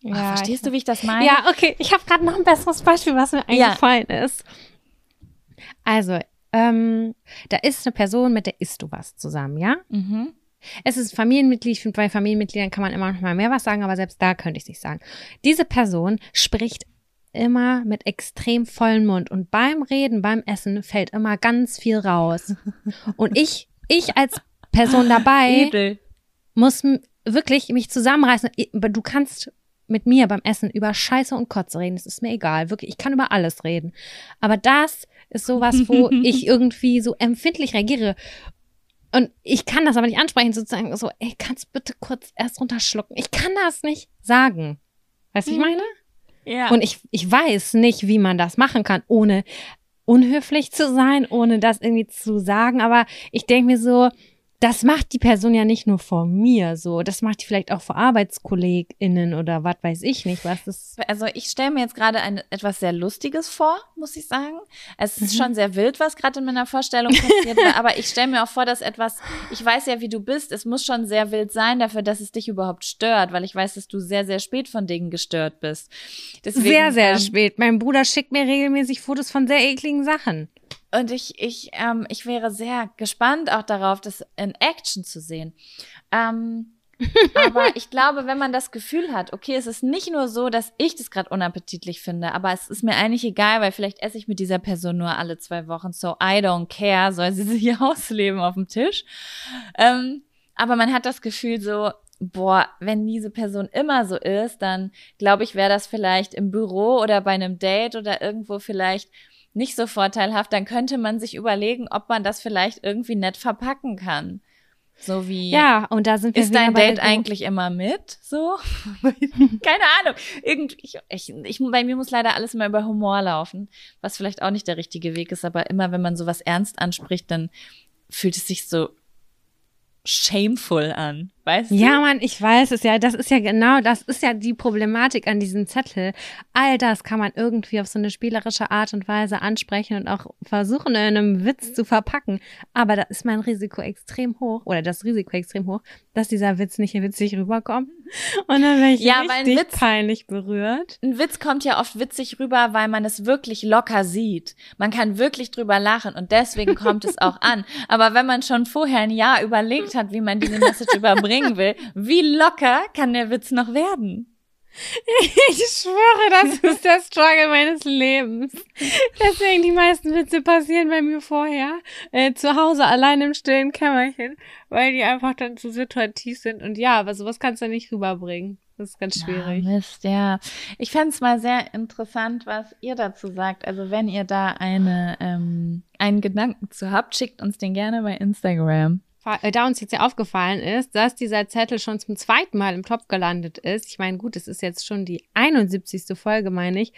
Ja, Ah, verstehst du, wie ich das meine? Ja, okay. Ich habe gerade noch ein besseres Beispiel, was mir Ja. eingefallen ist. Also, ähm, da ist eine Person, mit der isst du was zusammen, ja? Mhm. Es ist Familienmitglied. Ich finde, bei Familienmitgliedern kann man immer noch mal mehr was sagen, aber selbst da könnte ich es nicht sagen. Diese Person spricht immer mit extrem vollem Mund und beim Reden, beim Essen fällt immer ganz viel raus. Und ich, ich als Person dabei Edel. muss wirklich mich zusammenreißen. Du kannst mit mir beim Essen über Scheiße und Kotze reden. Das ist mir egal. Wirklich, ich kann über alles reden. Aber das ist sowas, wo ich irgendwie so empfindlich reagiere. Und ich kann das aber nicht ansprechen, sozusagen so, ey, kannst bitte kurz erst runterschlucken. Ich kann das nicht sagen. Weißt du, wie ich meine? Ja. Und ich, ich weiß nicht, wie man das machen kann, ohne unhöflich zu sein, ohne das irgendwie zu sagen. Aber ich denke mir so, das macht die Person ja nicht nur vor mir so, das macht die vielleicht auch vor ArbeitskollegInnen oder was weiß ich nicht, was das. Also ich stelle mir jetzt gerade ein etwas sehr Lustiges vor, muss ich sagen. Es Mhm. ist schon sehr wild, was gerade in meiner Vorstellung passiert, aber ich stelle mir auch vor, dass etwas, ich weiß ja, wie du bist, es muss schon sehr wild sein dafür, dass es dich überhaupt stört, weil ich weiß, dass du sehr, sehr spät von Dingen gestört bist. Deswegen, sehr, sehr ähm, spät. Mein Bruder schickt mir regelmäßig Fotos von sehr ekligen Sachen. Und ich, ich, ähm, ich wäre sehr gespannt auch darauf, das in Action zu sehen. Ähm, aber ich glaube, wenn man das Gefühl hat, okay, es ist nicht nur so, dass ich das gerade unappetitlich finde, aber es ist mir eigentlich egal, weil vielleicht esse ich mit dieser Person nur alle zwei Wochen, so I don't care, soll sie sich ausleben auf dem Tisch. Ähm, aber man hat das Gefühl so, boah, wenn diese Person immer so ist, dann glaube ich, wäre das vielleicht im Büro oder bei einem Date oder irgendwo vielleicht nicht so vorteilhaft, dann könnte man sich überlegen, ob man das vielleicht irgendwie nett verpacken kann. So wie, Ja, und da sind wir ist dein Date eigentlich immer mit? So? Keine Ahnung. Irgendwie, ich, ich, ich, bei mir muss leider alles immer über Humor laufen, was vielleicht auch nicht der richtige Weg ist, aber immer wenn man sowas ernst anspricht, dann fühlt es sich so shameful an, weißt du? Ja, Mann, ich weiß es ja. Das ist ja genau, das ist ja die Problematik an diesem Zettel. All das kann man irgendwie auf so eine spielerische Art und Weise ansprechen und auch versuchen, in einem Witz zu verpacken. Aber da ist mein Risiko extrem hoch, oder das Risiko extrem hoch, dass dieser Witz nicht witzig rüberkommt. Und dann werde ich Ja, richtig Witz- peinlich berührt. Ein Witz kommt ja oft witzig rüber, weil man es wirklich locker sieht. Man kann wirklich drüber lachen und deswegen kommt es auch an. Aber wenn man schon vorher ein Jahr überlegt hat, wie man diese Message überbringen will, wie locker kann der Witz noch werden? Ich schwöre, das ist der Struggle meines Lebens. Deswegen die meisten Witze passieren bei mir vorher äh, zu Hause allein im stillen Kämmerchen, weil die einfach dann zu situativ sind. Und ja, aber sowas kannst du nicht rüberbringen. Das ist ganz schwierig. Ah, Mist, ja. Ich fände es mal sehr interessant, was ihr dazu sagt. Also wenn ihr da eine, ähm, einen Gedanken zu habt, schickt uns den gerne bei Instagram. Äh, Da uns jetzt ja aufgefallen ist, dass dieser Zettel schon zum zweiten Mal im Top gelandet ist. Ich meine, gut, es ist jetzt schon die 71. Folge, meine ich.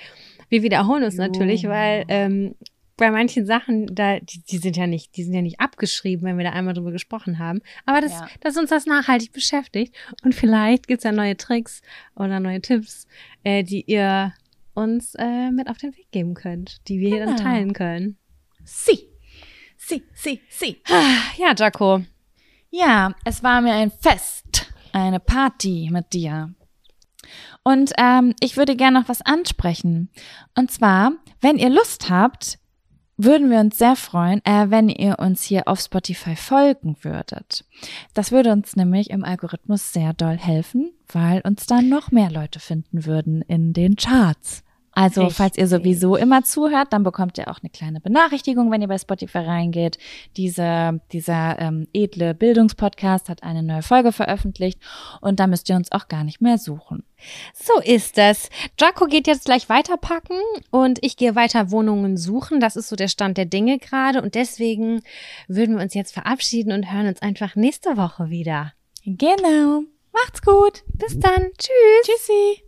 Wir wiederholen uns natürlich, weil ähm, bei manchen Sachen, da, die, die sind ja nicht, die sind ja nicht abgeschrieben, wenn wir da einmal drüber gesprochen haben. Aber das, Ja. dass uns das nachhaltig beschäftigt. Und vielleicht gibt's ja neue Tricks oder neue Tipps, äh, die ihr uns äh, mit auf den Weg geben könnt, die wir hier dann Genau. teilen können. Sie. Sie, sie, sie. Ja, Jaco. Ja, es war mir ein Fest, eine Party mit dir. Und ähm, ich würde gerne noch was ansprechen. Und zwar, wenn ihr Lust habt, würden wir uns sehr freuen, äh, wenn ihr uns hier auf Spotify folgen würdet. Das würde uns nämlich im Algorithmus sehr doll helfen, weil uns dann noch mehr Leute finden würden in den Charts. Also, Richtig. falls ihr sowieso immer zuhört, dann bekommt ihr auch eine kleine Benachrichtigung, wenn ihr bei Spotify reingeht. Diese, dieser ähm, edle Bildungspodcast hat eine neue Folge veröffentlicht und da müsst ihr uns auch gar nicht mehr suchen. So ist es. Jaco geht jetzt gleich weiterpacken und ich gehe weiter Wohnungen suchen. Das ist so der Stand der Dinge gerade und deswegen würden wir uns jetzt verabschieden und hören uns einfach nächste Woche wieder. Genau. Macht's gut. Bis dann. Tschüss. Tschüssi.